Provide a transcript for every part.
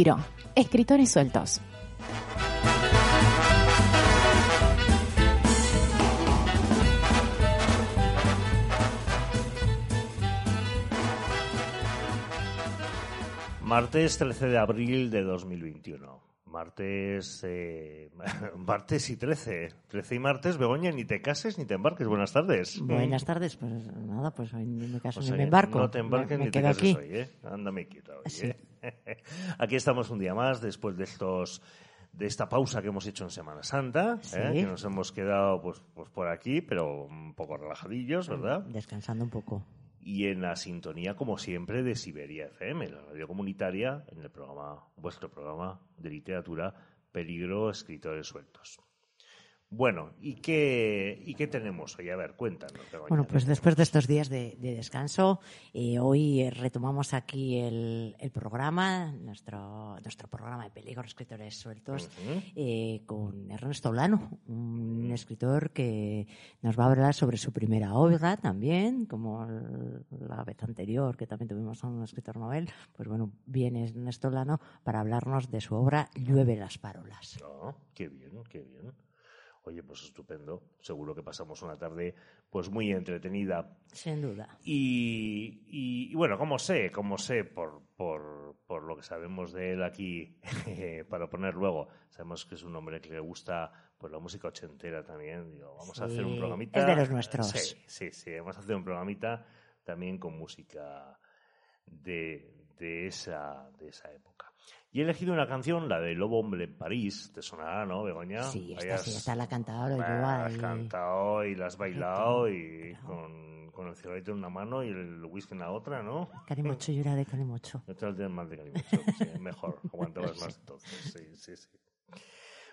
Peligro. Escritores sueltos. Martes 13 de abril de 2021. Martes, eh, martes y 13. 13 y martes, Begoña, ni te cases ni te embarques. Buenas tardes. Buenas tardes, pues nada, pues hoy ni me caso Pues, ni eh, me embarco. No te embarques Me- me ni te quedo cases aquí. hoy, ¿eh? Ándame quieto hoy, Sí. ¿eh? Aquí estamos un día más después de estos de esta pausa que hemos hecho en Semana Santa, ¿eh? Sí. que nos hemos quedado pues, pues por aquí, pero un poco relajadillos, ¿verdad? Descansando un poco. y en la sintonía, como siempre, de Siberia FM, la radio comunitaria, en el programa, vuestro programa de literatura Peligro Escritores Sueltos. Bueno, ¿y qué, ¿y qué tenemos hoy? A ver, cuéntanos. Bueno, pues después de estos días de, de descanso, eh, hoy eh, retomamos aquí el, el programa, nuestro, nuestro programa de Peligro Escritores Sueltos, eh, con Ernesto Olano, un escritor que nos va a hablar sobre su primera obra también, como la vez anterior que también tuvimos a un escritor novel. Pues bueno, viene Ernesto Olano para hablarnos de su obra Llueve las parolas. Ah, qué bien, qué bien. Oye, pues estupendo. Seguro que pasamos una tarde pues muy entretenida. Sin duda. Y, y- y bueno, como sé, como sé por, por, por lo que sabemos de él aquí, para poner luego, sabemos que es un hombre que le gusta pues la música ochentera también. Digo, vamos a hacer un programita. es de los nuestros. Sí, sí, sí, vamos a hacer un programita también con música de, de, esa, de esa época. Y he elegido una canción, la de Lobo Hombre en París, te sonará, ¿no, Begoña? Sí, esta Hayas- sí, esta la ha cantado, lo la has cantado y la has bailado y Claro. con, con el cigarrito en una mano y el whisky en la otra, ¿no? Calimocho, llora de Calimocho. Lo tienes más de cariño, sí, mejor, aguantabas más entonces, sí, sí, sí.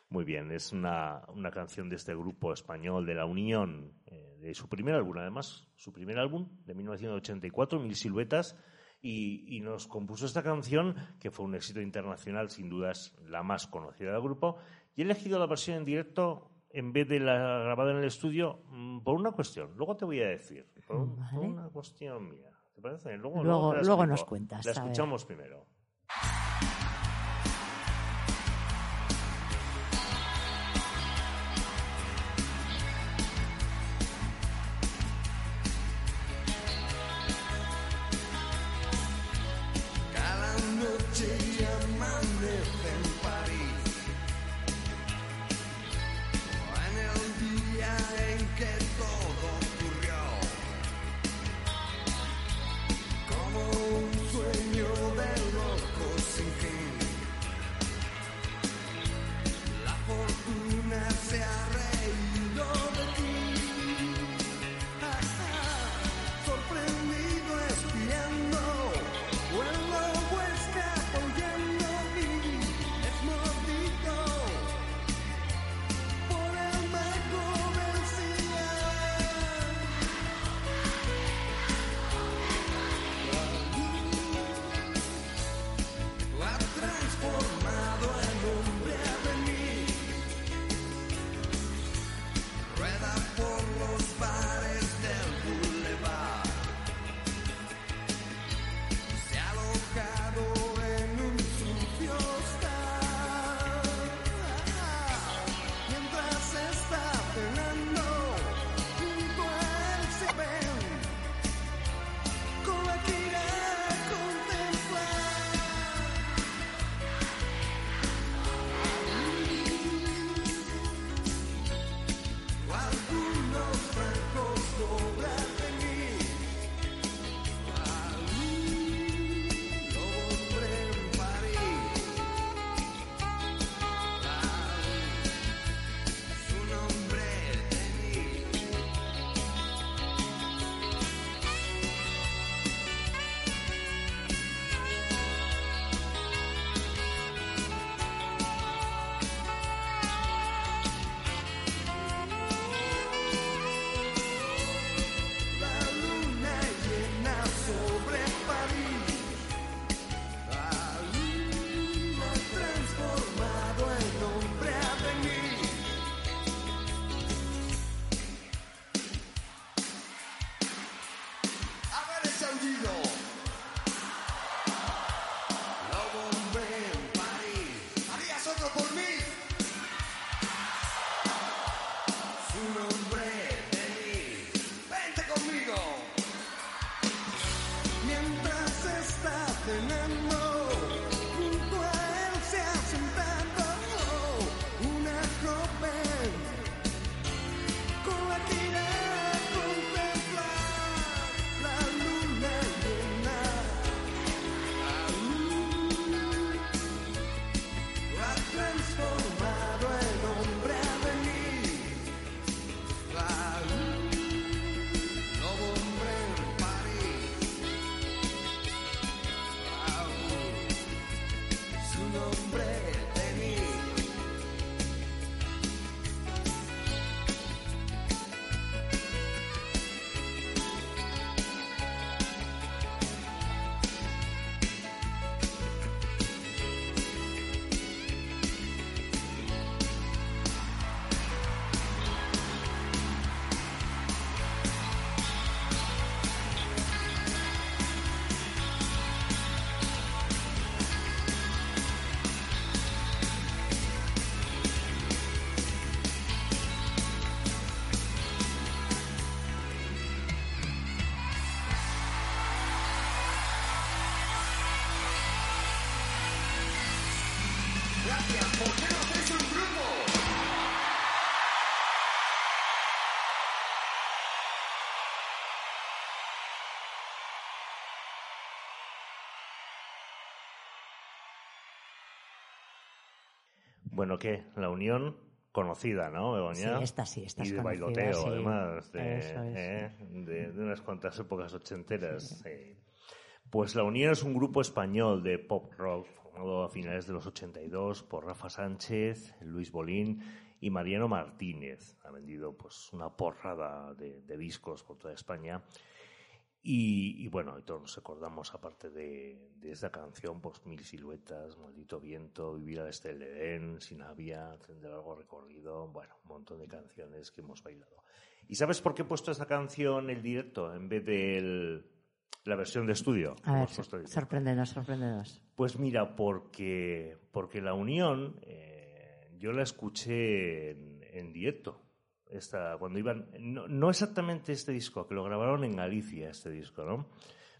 Muy bien, es una, una canción de este grupo español de La Unión, eh, de su primer álbum, además, su primer álbum de 1984, Mil Siluetas, y, y nos compuso esta canción que fue un éxito internacional, sin dudas la más conocida del grupo, y he elegido la versión en directo en vez de la grabada en el estudio mm, por una cuestión, luego te voy a decir, por, una cuestión mía. ¿Te parece? Luego, Luego- nos cuentas, La escuchamos primero. nothing and no Bueno, ¿qué? La unión conocida, ¿no, Begoña? Sí, esta sí, esta Y de conocida, bailoteo, sí. además, de, Eso es. ¿eh? de, de unas cuantas épocas ochenteras. sí. Pues La Unión es un grupo español de pop rock formado a finales de los 82 por Rafa Sánchez, Luis Bolín y Mariano Martínez. Ha vendido pues una porrada de, de discos por toda España. Y, y bueno, y todos nos acordamos, aparte de, de esta canción, pues Mil Siluetas, Maldito Viento, Vivir al Este del Edén, Sin Avia, Tren de Largo Recorrido, bueno, un montón de canciones que hemos bailado. ¿Y sabes por qué he puesto esta canción en directo en vez de la versión de estudio? A ver, sorpréndenos, sorpréndenos. pues mira, porque, porque La Unión eh, yo la escuché en, en directo. Esta, cuando iban, no, no exactamente este disco, que lo grabaron en Galicia, este disco, ¿no?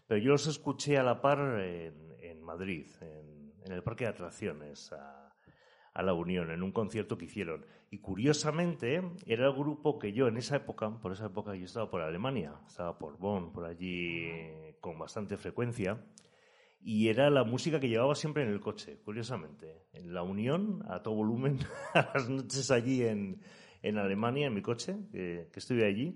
Pero yo los escuché a la par en, en Madrid, en, en el Parque de Atracciones, a, a La Unión, en un concierto que hicieron. Y curiosamente, era el grupo que yo en esa época, por esa época yo estaba por Alemania, estaba por Bonn, por allí con bastante frecuencia. Y era la música que llevaba siempre en el coche, curiosamente. En la Unión, a todo volumen, a las noches allí en, en Alemania, en mi coche, que, que estuve allí.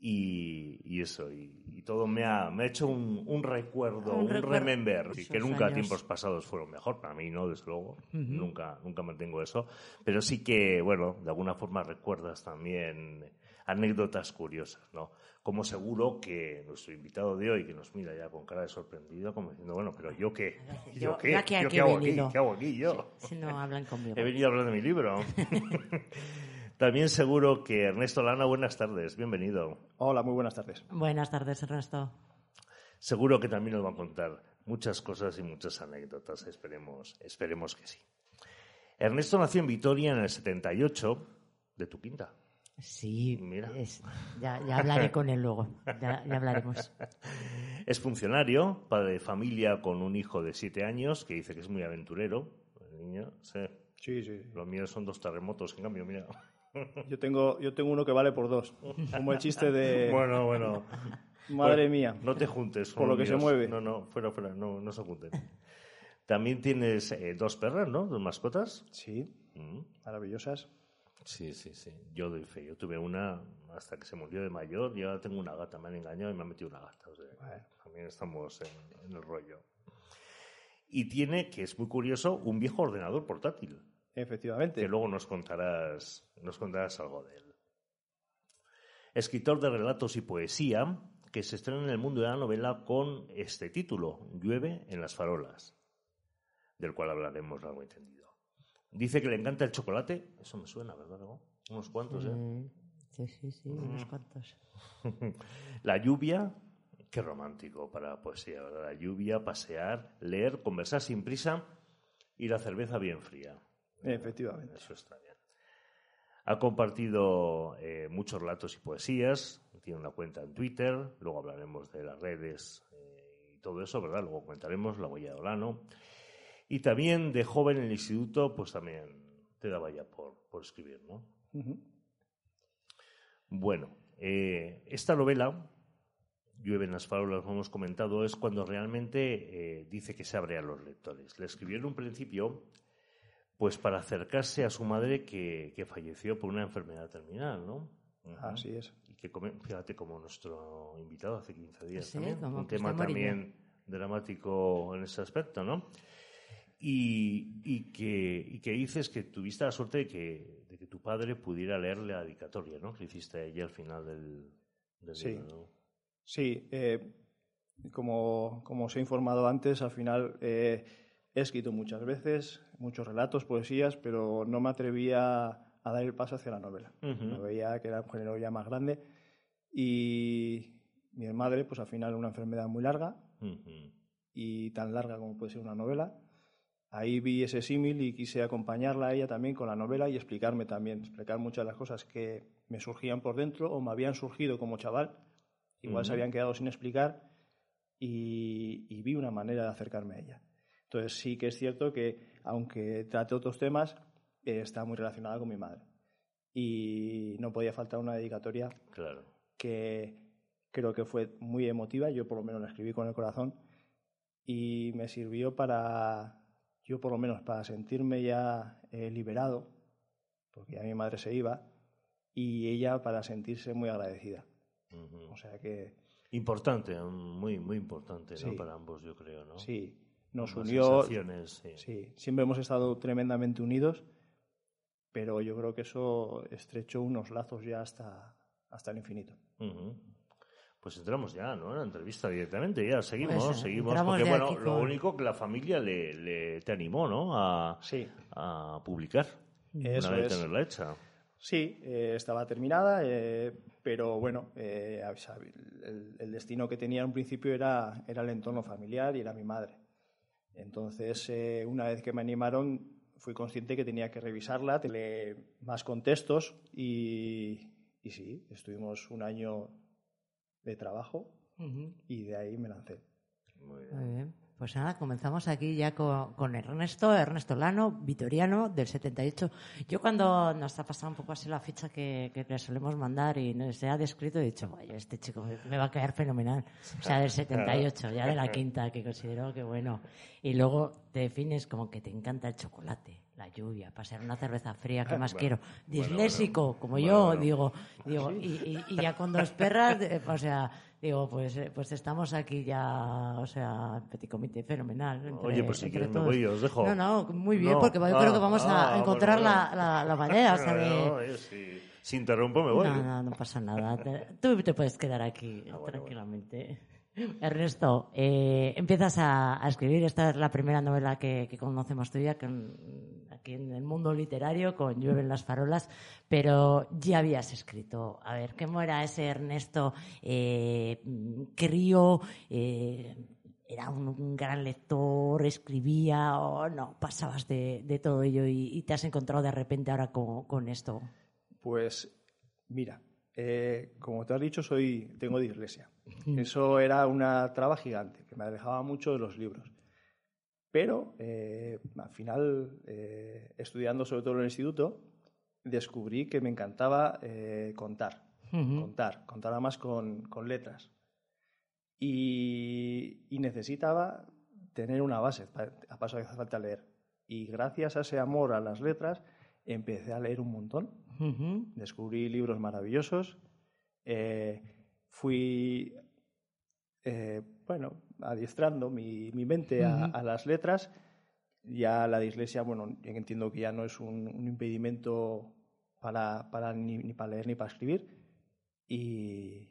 Y, y eso, y, y todo me ha, me ha hecho un, un recuerdo, Un un, recuerdo remember, y que nunca años. tiempos pasados fueron mejor, para mí no, desde luego, nunca, nunca mantengo eso, pero sí que, bueno, de alguna forma recuerdas también anécdotas curiosas, ¿no? Como seguro que nuestro invitado de hoy, que nos mira ya con cara de sorprendido, como diciendo, bueno, pero ¿yo qué? ¿Yo, Yo- qué? yo aquí- ¿Yo aquí qué hago aquí? ¿Qué hago aquí yo? Si no hablan conmigo. He venido a hablar de mi libro. También seguro que Ernesto Lana, buenas tardes, bienvenido. Hola, muy buenas tardes. Buenas tardes, Ernesto. Seguro que también nos va a contar muchas cosas y muchas anécdotas, esperemos, esperemos que sí. Ernesto nació en Vitoria en el 78, de tu quinta. Sí, Mira. es- ya, ya hablaré con él luego. Ya, ya hablaremos. Es funcionario, padre de familia con un hijo de siete años que dice que es muy aventurero. El niño, sí. Sí, sí. Los míos son dos terremotos, en cambio, mira. Yo tengo, yo tengo uno que vale por dos. Como el chiste de Bueno, bueno. madre Bueno, mía. No te juntes. Por con lo que se mueve. No, no, fuera, fuera, no, no se junten. También tienes eh, dos perras, ¿no? Dos mascotas. Sí, Mm. maravillosas. Sí, sí, sí. Yo doy fe. Yo tuve una hasta que se murió de mayor y ahora tengo una gata. Me han engañado y me han metido una gata. O sea, Bueno. también estamos en, en el rollo. Y tiene, que es muy curioso, un viejo ordenador portátil. Efectivamente. Que luego nos contarás, nos contarás algo de él. Escritor de relatos y poesía, que se estrena en el mundo de la novela con este título, Llueve en las farolas, del cual hablaremos largo y tendido. Dice que le encanta el chocolate, eso me suena, ¿verdad? Unos cuantos, ¿eh? Eh, Sí, sí, sí, unos cuantos. La lluvia, qué romántico para la poesía, ¿verdad? La lluvia, pasear, leer, conversar sin prisa y la cerveza bien fría. Efectivamente. Eso está bien. Ha compartido eh, muchos relatos y poesías, tiene una cuenta en Twitter, luego hablaremos de las redes eh, y todo eso, ¿verdad? Luego comentaremos la huella de Olano. Y también de joven en el instituto, pues también te daba ya por, por escribir, ¿no? Bueno, eh, esta novela, Llueve en las farolas, como hemos comentado, es cuando realmente eh, dice que se abre a los lectores. Le escribió en un principio, pues para acercarse a su madre que, que falleció por una enfermedad terminal, ¿no? Así es. Y que, come- fíjate, como nuestro invitado hace 15 días Sí, también, como un que tema también dramático en ese aspecto, ¿no? Y, y que, y que dices que tuviste la suerte de que, de que tu padre pudiera leerle la dedicatoria, ¿no? Que hiciste a ella al final del, del Sí. libro, ¿no? Sí, eh, como, como os he informado antes, al final eh, he escrito muchas veces, muchos relatos, poesías, pero no me atrevía a dar el paso hacia la novela. Ujú. Me veía que era un género ya más grande. Y mi madre, pues al final, una enfermedad muy larga, y tan larga como puede ser una novela. Ahí vi ese símil y quise acompañarla a ella también con la novela y explicarme también, explicar muchas de las cosas que me surgían por dentro o me habían surgido como chaval, igual se habían quedado sin explicar y, y vi una manera de acercarme a ella. Entonces sí que es cierto que, aunque trate otros temas, eh, está muy relacionada con mi madre. Y no podía faltar una dedicatoria Claro. que creo que fue muy emotiva, yo por lo menos la escribí con el corazón y me sirvió para, yo por lo menos para sentirme ya eh, liberado, porque ya mi madre se iba, y ella para sentirse muy agradecida. Ujú. O sea que Importante, muy, muy importante, ¿no? Sí. Para ambos, yo creo, ¿no? sí, nos unió, sí. sí, siempre hemos estado tremendamente unidos, pero yo creo que eso estrechó unos lazos ya hasta, hasta el infinito. Pues entramos ya, ¿no? En la entrevista directamente, ya seguimos, Pues, seguimos. Porque, bueno, aquí lo único que la familia le, le- te animó, ¿no? A, Sí, a publicar. eso una vez es. tenerla hecha. Sí, eh, estaba terminada, eh, pero bueno, eh, el, el destino que tenía en un principio era, era el entorno familiar y era mi madre. Entonces, eh, una vez que me animaron, fui consciente que tenía que revisarla, tener más contextos y, y sí, estuvimos un año de trabajo y de ahí me lancé. Muy bien. Muy bien. Pues nada, comenzamos aquí ya con, con Ernesto, Ernesto Lano, vitoriano del 78. Yo cuando nos ha pasado un poco así la ficha que, que le solemos mandar y nos se ha descrito, he dicho, vaya, este chico me, va a quedar fenomenal. O sea, del 78, ya de la quinta, que considero que bueno. Y luego te defines como que te encanta el chocolate, la lluvia, pasar una cerveza fría, ¿qué más Bueno, quiero? bueno, Disléxico, como Bueno, yo, digo, digo, y, y- y ya con dos perras, eh, o sea, digo, pues, eh, pues estamos aquí ya, o sea, petit comité fenomenal. entre- Oye, pues si quieres me todos. voy y os dejo. No, no, muy bien, No, porque yo ah, creo que vamos a ah, encontrar bueno, la, bueno. la, la manera, o sea, de... No, eh, si, interrumpo me voy. No, no, no pasa nada. Tú te puedes quedar aquí Ah, bueno, tranquilamente. Ernesto, eh, empiezas a, a escribir. Esta es la primera novela que, que conocemos tuya con- aquí en el mundo literario, con Llueven las farolas, pero ya habías escrito. A ver, ¿cómo era ese Ernesto eh, crío? eh, ¿Era un, gran lector? ¿Escribía o no? Pasabas de, de todo ello y, y te has encontrado de repente ahora con, con esto. Pues mira, eh, como te has dicho, soy, tengo dislexia. Eso era una traba gigante, que me alejaba mucho de los libros. Pero eh, al final, eh, estudiando sobre todo en el instituto, descubrí que me encantaba eh, contar, contar, contar además con, con letras. Y, y necesitaba tener una base, a paso que hace falta leer. Y gracias a ese amor a las letras, empecé a leer un montón descubrí libros maravillosos, fui, eh, bueno, adiestrando mi, mi mente a, las letras. Ya la dislexia, bueno, yo entiendo que ya no es un, un impedimento para, para ni, ni para leer ni para escribir. Y,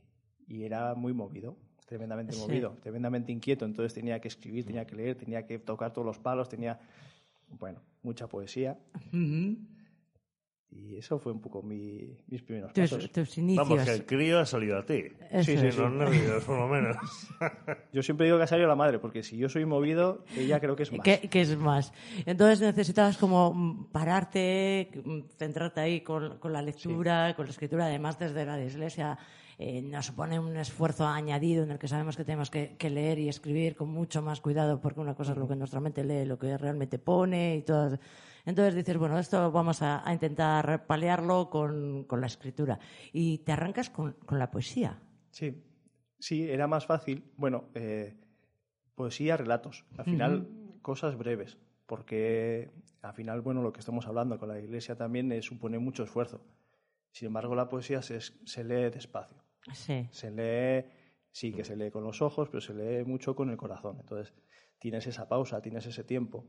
y era muy movido, tremendamente Sí. movido, tremendamente inquieto. Entonces tenía que escribir, tenía que leer, tenía que tocar todos los palos, tenía, bueno, mucha poesía. Y eso fue un poco mi- mis primeros Tus, pasos. tus inicios. Vamos, que el crío ha salido a ti. Eso Sí, sí. Los nervios, por lo menos. Yo siempre digo que ha salido la madre, porque si yo soy movido, ella creo que es más. ¿Qué, qué es más? Entonces necesitabas como pararte, centrarte ahí con, con la lectura, con la escritura, además desde la dislexia. eh, nos supone un esfuerzo añadido en el que sabemos que tenemos que, que leer y escribir con mucho más cuidado, porque una cosa es lo que nuestra mente lee, lo que realmente pone y todo. Entonces dices, bueno, esto vamos a, a intentar paliarlo con, con la escritura. Y te arrancas con, con la poesía. Sí, sí, era más fácil. Bueno, eh, poesía, relatos. Al final, cosas breves, porque al final, bueno, lo que estamos hablando con la iglesia también eh, supone mucho esfuerzo. Sin embargo, la poesía se, se lee despacio. Sí. Se lee, sí que se lee con los ojos, pero se lee mucho con el corazón. Entonces, tienes esa pausa, tienes ese tiempo.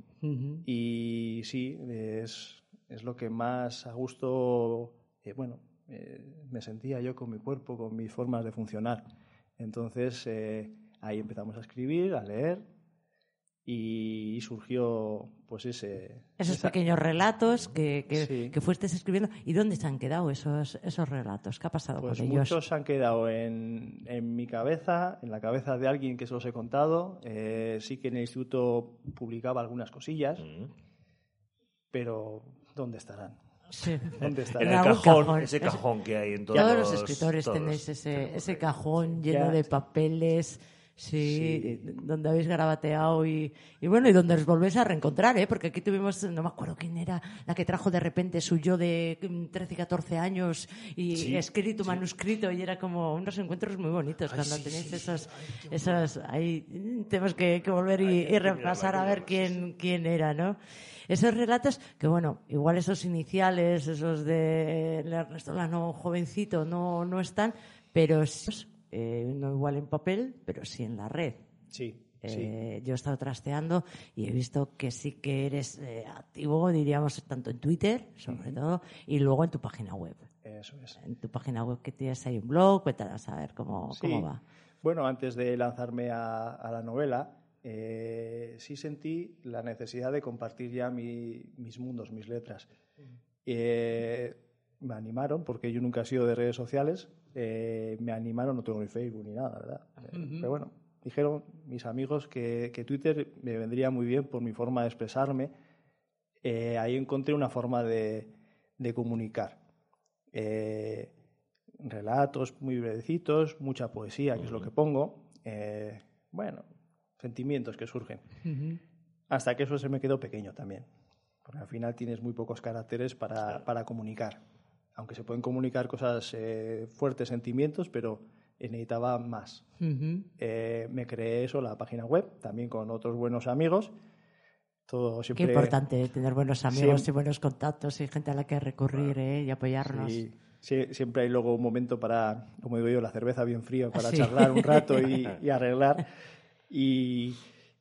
Y sí, es, es lo que más a gusto, eh, bueno, eh, me sentía yo con mi cuerpo, con mis formas de funcionar. Entonces eh, ahí empezamos a escribir, a leer y surgió pues ese... Esos esa- pequeños relatos que, que, Sí. que fuiste escribiendo. ¿Y dónde se han quedado esos, esos relatos? ¿Qué ha pasado Pues con ellos? muchos han quedado en, en mi cabeza, en la cabeza de alguien que se los he contado. Eh, sí que en el instituto publicaba algunas cosillas, Mm. pero ¿dónde estarán? Sí. ¿Dónde En el cajón, cajón. ese Es- cajón que hay en todos Todos los escritores todos tenéis ese, ese cajón lleno Ya. de papeles. Sí, eh, donde habéis garabateado y, y bueno, y donde os volvéis a reencontrar, ¿eh? Porque aquí tuvimos, no me acuerdo quién era, la que trajo de repente su yo de mm, 13 y 14 años y Sí, escrito, manuscrito, y era como unos encuentros muy bonitos cuando sí, tenéis esos, esos, ahí mm, tenemos que, que volver y, y repasar a ver quién, quién era, ¿no? Esos relatos que, bueno, igual esos iniciales, esos de Ernesto Lano jovencito, no, no están, pero eh, no igual en papel, pero sí en la red. Sí, sí. Eh, Yo he estado trasteando y he visto que sí que eres eh, activo, diríamos, tanto en Twitter, sobre todo, y luego en tu página web. Eso es. En tu página web que tienes ahí un blog, cuéntanos a ver cómo, Sí. cómo va. Bueno, antes de lanzarme a, a la novela, eh, sí sentí la necesidad de compartir ya mi- mis mundos, mis letras. Eh, me animaron, porque yo nunca he sido de redes sociales, eh, me animaron, no tengo ni Facebook ni nada, ¿verdad? Eh, Pero bueno, dijeron mis amigos que, que Twitter me vendría muy bien por mi forma de expresarme. Eh, ahí encontré una forma de, de comunicar. Eh, relatos muy brevecitos, mucha poesía, que es lo que pongo. eh, bueno, sentimientos que surgen. Hasta que eso se me quedó pequeño también. Porque al final tienes muy pocos caracteres para, para comunicar. Aunque se pueden comunicar cosas eh, fuertes, sentimientos, pero necesitaba más. Ujú. Eh, me creé eso, la página web, también con otros buenos amigos. Todo Qué siempre. importante tener buenos amigos Siempre- y buenos contactos y gente a la que recurrir ¿eh? y apoyarnos. Sí, sí, siempre hay luego un momento para, como digo yo, la cerveza bien fría para Sí. charlar un rato y, y arreglar. Y,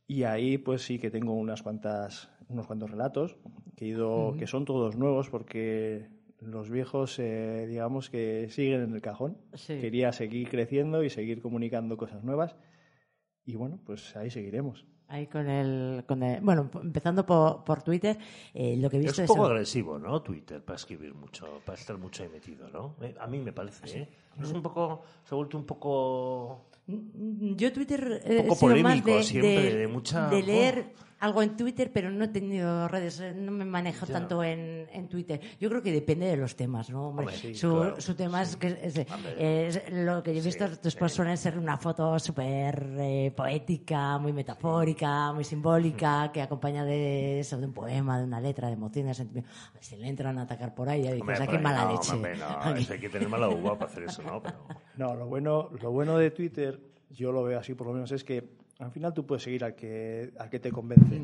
y ahí pues sí que tengo unas cuantas, unos cuantos relatos que, he ido, que son todos nuevos porque los viejos, eh, digamos que siguen en el cajón. Sí. Quería seguir creciendo y seguir comunicando cosas nuevas. Y bueno, pues ahí seguiremos. Ahí con el, con el- bueno, empezando por, por Twitter, eh, lo que he Es visto un es poco eso. agresivo, ¿no? Twitter, para escribir mucho, para estar mucho ahí metido, ¿no? Eh, A mí me parece, ¿eh? Es un poco, se ha vuelto un poco... Mm, Yo Twitter eh, poco he sido más polémico de, siempre, de mucha- de leer algo en Twitter, pero no he tenido redes, no me manejo tanto en, en Twitter. Yo creo que depende de los temas, ¿no? Hombre, Hombre, sí, su, claro, su tema es que es, lo que yo he visto Sí, después sí. suelen ser una foto súper eh, poética, muy metafórica, muy simbólica, que acompaña de eso, de un poema, de una letra, de emociones, sentimientos. Si le entran a atacar por ahí, ya dices, Hombre, "Ah, qué ahí mala no, leche. hombre, no, Aquí. eso hay que tener mala uva para hacer eso, ¿no? Pero... No, lo bueno, lo bueno de Twitter, yo lo veo así por lo menos, es que al final tú puedes seguir al que, al que te convence.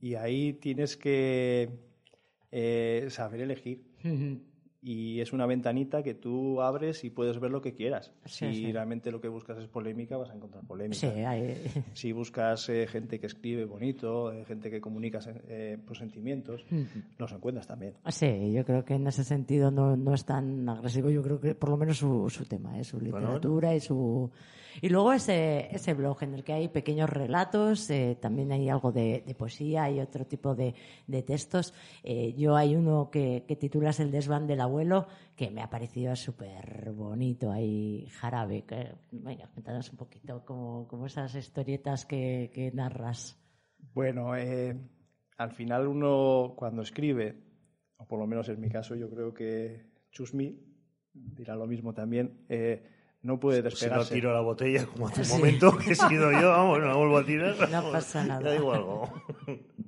Y ahí tienes que eh, saber elegir. Y es una ventanita que tú abres y puedes ver lo que quieras. Sí, si sí. realmente lo que buscas es polémica, vas a encontrar polémica. Sí, hay- Si buscas eh, gente que escribe bonito, eh, gente que comunica eh, pues, sentimientos, los encuentras también. Sí, yo creo que en ese sentido no, no es tan agresivo. Yo creo que por lo menos su, su tema, ¿eh? su literatura y su. Y luego ese, ese blog en el que hay pequeños relatos, eh, también hay algo de, de poesía, hay otro tipo de, de textos. Eh, yo hay uno que, que titulas El desván del abuelo, que me ha parecido súper bonito, ahí jarabe. Que, venga, cuéntanos un poquito como, como esas historietas que, que narras. Bueno, eh, al final uno cuando escribe, o por lo menos en mi caso, yo creo que Chusmi dirá lo mismo también, eh, no puede Si no despegarse. tiro la botella como hace un momento, que he sido yo, vamos, no la vuelvo a tirar. No pasa nada. Ya digo algo.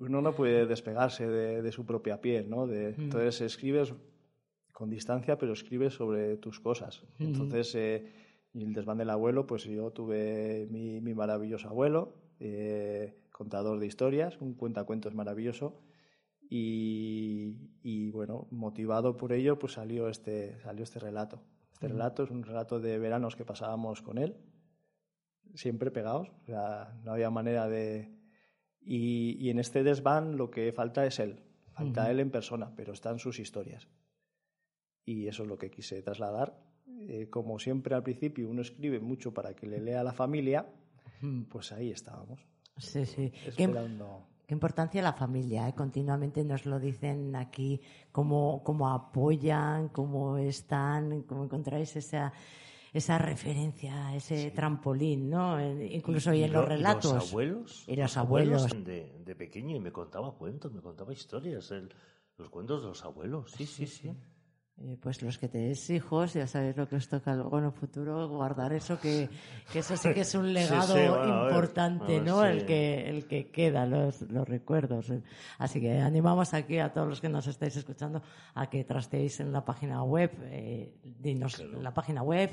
Uno no puede despegarse de, de su propia piel, ¿no? De- Mm. Entonces escribes con distancia, pero escribes sobre tus cosas. Mm. Entonces, eh, el desván del abuelo, pues yo tuve mi, mi maravilloso abuelo, eh, contador de historias, un cuentacuentos maravilloso. Y, y, bueno, motivado por ello, pues salió este, salió este relato. Este relato es un relato de veranos que pasábamos con él, siempre pegados, o sea, no había manera de... Y, y en este desván lo que falta es él, falta él en persona, pero están sus historias. Y eso es lo que quise trasladar. Eh, como siempre al principio uno escribe mucho para que le lea la familia, pues ahí estábamos, Sí, sí. Esperando... qué importancia la familia, ¿eh? continuamente nos lo dicen aquí, cómo, cómo apoyan, cómo están, cómo encontráis esa, esa referencia, ese trampolín, ¿no? Incluso y, en lo- los relatos. los abuelos. Y los abuelos. De, de pequeño y me contaba cuentos, me contaba historias. el- los cuentos de los abuelos, sí, sí, sí. Eh, pues los que tenéis hijos, ya sabéis lo que os toca luego en el futuro, guardar eso que, que eso sí que es un legado sí, bueno, a ver, importante, ver, ¿no? sí. El que, el que queda, los, los recuerdos. Así que animamos aquí a todos los que nos estáis escuchando a que trasteéis en la página web, eh, dinos la página web.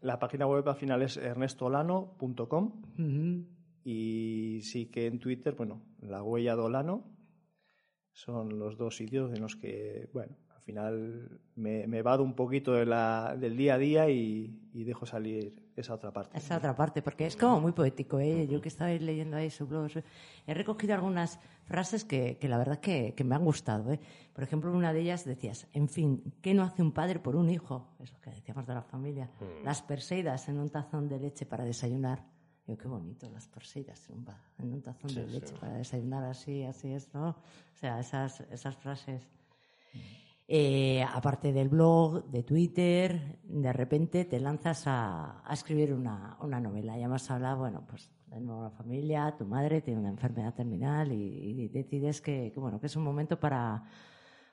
La página web al final es ernestolano.com Ujú. y sí que en Twitter, bueno, la huella de Olano son los dos sitios en los que, bueno, final me, me vado un poquito de la- del día a día y, y dejo salir esa otra parte. Esa otra parte, porque es como muy poético. ¿eh? Yo que estaba leyendo ahí su blog, he recogido algunas frases que, que la verdad que, que me han gustado. ¿eh? Por ejemplo, una de ellas decías, en fin, ¿qué no hace un padre por un hijo? Es lo que decíamos de la familia. Las perseidas en un tazón de leche para desayunar. Yo, qué bonito, las perseidas en un, ba- en un tazón de leche para desayunar, así, así es, ¿no? O sea, esas, esas frases. Eh, aparte del blog, de Twitter, de repente te lanzas a, a escribir una, una novela. Ya hemos hablado, bueno, pues de nuevo la familia, tu madre tiene una enfermedad terminal y, y decides que, que, bueno, que es un momento para,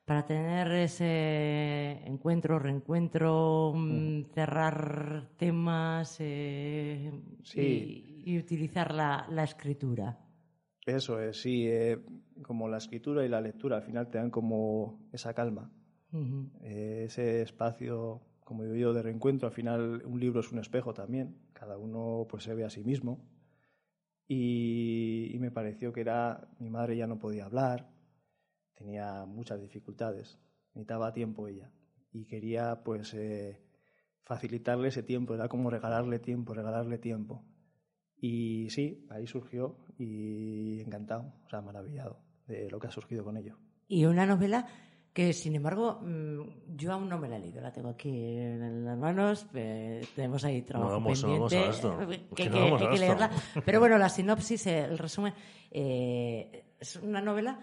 para tener ese encuentro, reencuentro, mm, cerrar temas eh, Sí. y, y utilizar la, la escritura. Eso es, sí, eh, como la escritura y la lectura al final te dan como esa calma, Eh, ese espacio, como digo yo, de reencuentro. Al final un libro es un espejo también, cada uno pues se ve a sí mismo. Y, y me pareció que era, mi madre ya no podía hablar, tenía muchas dificultades, necesitaba tiempo ella y quería pues eh, facilitarle ese tiempo, era como regalarle tiempo, regalarle tiempo. Y sí, ahí surgió y encantado, o sea, maravillado de lo que ha surgido con ello. Y una novela que, sin embargo, mm, yo aún no me la he leído. La tengo aquí en las manos. eh, tenemos ahí trabajo vamos- no vamos pendiente. a esto. Que Que, no que- vamos hay que leerla. Pero bueno, la sinopsis, el resumen, eh, es una novela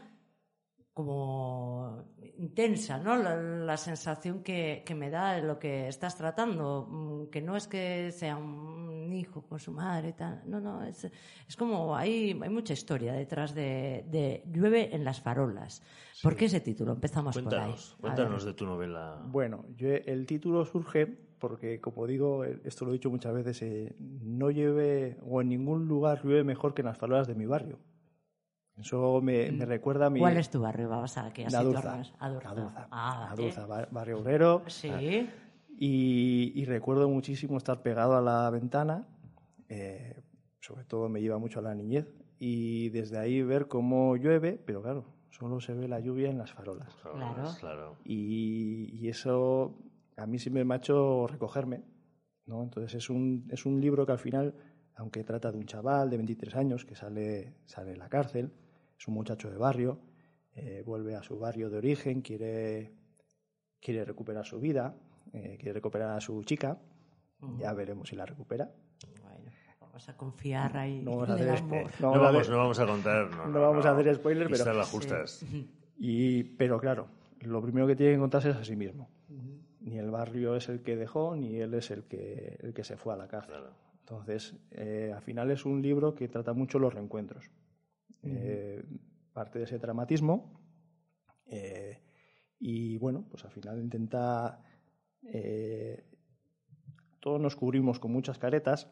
como intensa, ¿no? La, la sensación que, que me da de lo que estás tratando, mm, que no es que sea un hijo con su madre y tal, no, no, es, es como hay, hay mucha historia detrás de, de Llueve en las farolas. ¿Por qué ese título? Empezamos Cuéntanos, por ahí. Cuéntanos de tu novela. Bueno, yo, el título surge porque, como digo, esto lo he dicho muchas veces, eh, no llueve o en ningún lugar llueve mejor que en las farolas de mi barrio. Eso me, me recuerda a mi... ¿Cuál es tu barrio? Vamos a que así Adurza. situarnos. Adurza. Adurza. Ah. Adurza, ba- barrio obrero. Sí. Y, y recuerdo muchísimo estar pegado a la ventana, eh, sobre todo me lleva mucho a la niñez, y desde ahí ver cómo llueve, pero claro, solo se ve la lluvia en las farolas. Claro. claro. Y, y eso a mí siempre me ha hecho recogerme. ¿no? Entonces es un, es un libro que al final, aunque trata de un chaval de 23 años que sale, sale de la cárcel, es un muchacho de barrio, eh, vuelve a su barrio de origen, quiere, quiere recuperar su vida, eh, quiere recuperar a su chica, ya veremos si la recupera. Bueno, vamos a confiar ahí No vamos a hacer este- No, no vamos no vamos a contar. No, no vamos a hacer spoiler, pero- las justas. Y, pero claro, lo primero que tiene que encontrarse es a sí mismo. Ni el barrio es el que dejó, ni él es el que, el que se fue a la cárcel. Claro. Entonces, eh, al final es un libro que trata mucho los reencuentros. Eh, parte de ese dramatismo. eh, y bueno, pues al final intenta. Eh, todos nos cubrimos con muchas caretas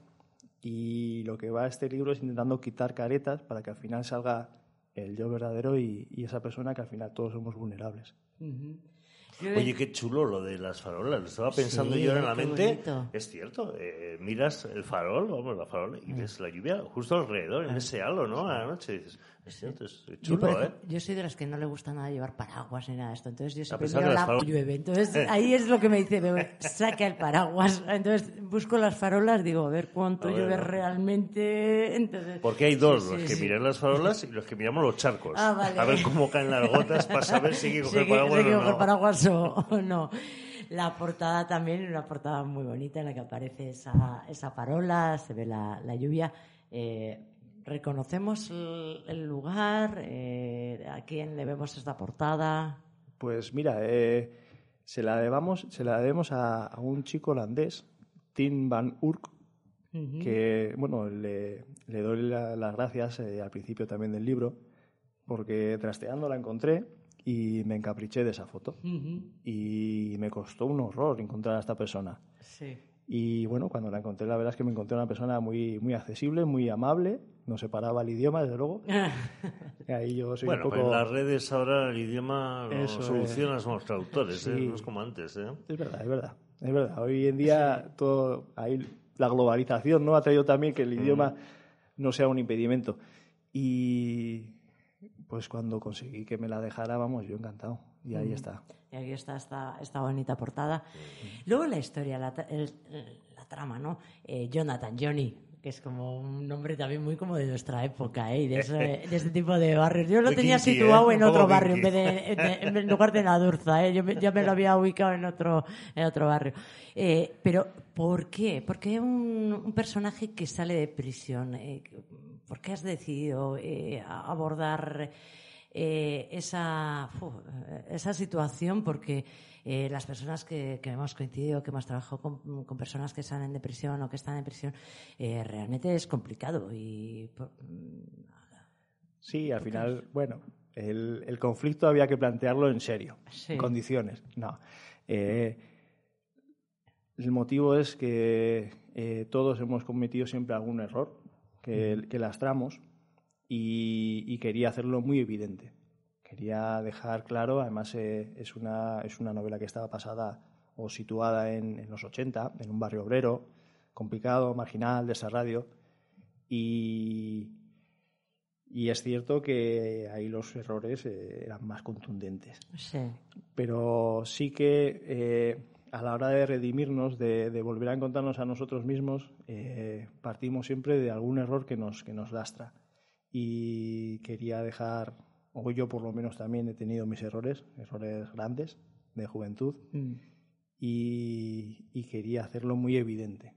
y lo que va a este libro es intentando quitar caretas para que al final salga el yo verdadero y, y esa persona que al final todos somos vulnerables. Ujú. Yo- Oye, qué chulo lo de las farolas. Lo estaba pensando Sí, yo en la mente. bonito. Es cierto. eh, miras el farol, vamos, la farola, y ves la lluvia justo alrededor, en ese halo, ¿no? A la noche. Dices, es cierto, es yo, chulo, ¿eh? ejemplo, yo soy de las que no le gusta nada llevar paraguas ni nada de esto. Entonces yo siempre miro la las farolas. llueve. Entonces Eh. ahí es lo que me dice, bebé, saca el paraguas. Entonces busco las farolas, digo, a ver cuánto A ver, llueve ¿no? realmente. Entonces, Porque hay dos, Sí, los sí, que sí. miran las farolas y los que miramos los charcos. Ah, vale. A ver cómo caen las gotas para saber si hay que coger paraguas sí que o coger no. paraguas o, o no. La portada también, una portada muy bonita en la que aparece esa, esa parola, se ve la, la lluvia. Eh, ¿Reconocemos el, lugar? Eh, ¿A quién le vemos esta portada? Pues mira, eh, se, la debamos, se la debemos a, a un chico holandés, Tim Van Urk, que, bueno, le, le doy la- las gracias eh, al principio también del libro, porque trasteando la encontré y me encapriché de esa foto. Y me costó un horror encontrar a esta persona. Sí. Y bueno, cuando la encontré, la verdad es que me encontré una persona muy, muy accesible, muy amable, no se paraba el idioma, desde luego. Y ahí yo soy Bueno, un pues poco... en las redes ahora el idioma lo Eso es. solucionan los traductores, ¿eh? Sí. no es como antes. ¿eh? Es verdad, es verdad. Es verdad. Hoy en día todo ahí la globalización no ha traído también que el idioma no sea un impedimento. Y pues cuando conseguí que me la dejara, vamos, yo encantado. Y ahí está. Y aquí está esta, esta bonita portada. Luego la historia, la, el- la trama, ¿no? Eh, Jonathan, Johnny, que es como un nombre también muy como de nuestra época, ¿eh? Y de, ese, de este tipo de barrios. Yo lo Muy tenía kinky, situado ¿eh? en otro barrio, en, vez de, en, lugar de la Durza, ¿eh? Yo me- ya me lo había ubicado en otro, en otro barrio. Eh, pero, ¿por qué? ¿Por qué un, un personaje que sale de prisión? Eh, ¿Por qué has decidido eh, abordar eh, esa, eh, esa situación? Porque eh, las personas que, que hemos coincidido, que hemos trabajado con, con personas que salen de prisión o que están en prisión, eh, realmente es complicado y por- Sí, al final, bueno, el, el conflicto había que plantearlo en serio, Sí. en condiciones. No. Eh, el motivo es que eh, todos hemos cometido siempre algún error que, que lastramos y, y quería hacerlo muy evidente. Quería dejar claro, además eh, es, una, es una novela que estaba pasada o situada en, en los 80, en un barrio obrero, complicado, marginal, de esa radio. Y, y es cierto que ahí los errores eh, eran más contundentes. sí. Pero sí que eh, a la hora de redimirnos, de, de volver a encontrarnos a nosotros mismos, eh, partimos siempre de algún error que nos, que nos lastra. Y quería dejar, o yo por lo menos también he tenido mis errores, errores grandes de juventud, Mm. y, y quería hacerlo muy evidente.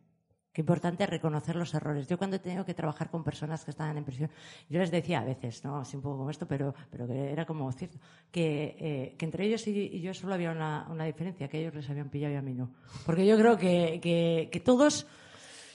Qué importante reconocer los errores. Yo cuando he tenido que trabajar con personas que estaban en prisión, yo les decía a veces, ¿no? Así un poco como esto, pero, pero que era como cierto, que, eh, que entre ellos y, y yo solo había una, una diferencia, que ellos les habían pillado y a mí no. Porque yo creo que, que, que todos,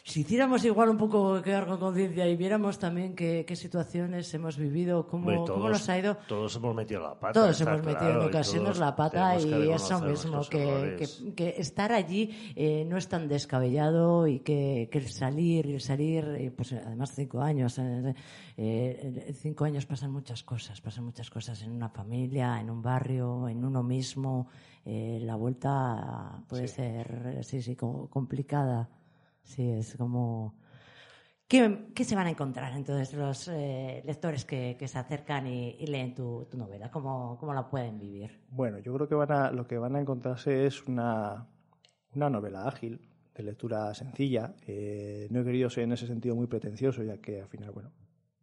si hiciéramos igual un poco que cargo conciencia y viéramos también qué, qué situaciones hemos vivido, cómo, Hombre, cómo nos ha ido, Todos hemos metido la pata. todos hemos metido en y ocasiones la pata y eso mismo, que, que- que estar allí eh, no es tan descabellado y que, que el salir, el salir, eh, pues además cinco años, eh, eh, cinco años pasan muchas cosas, pasan muchas cosas en una familia, en un barrio, en uno mismo, eh, la vuelta puede ser, sí, sí, complicada, sí, es como... ¿Qué, qué se van a encontrar entonces los eh, lectores que, que se acercan y, y leen tu, tu novela? ¿Cómo, ¿Cómo la pueden vivir? Bueno, yo creo que van a, lo que van a encontrarse es una, una novela ágil, de lectura sencilla. Eh, no he querido ser en ese sentido muy pretencioso, ya que al final, bueno,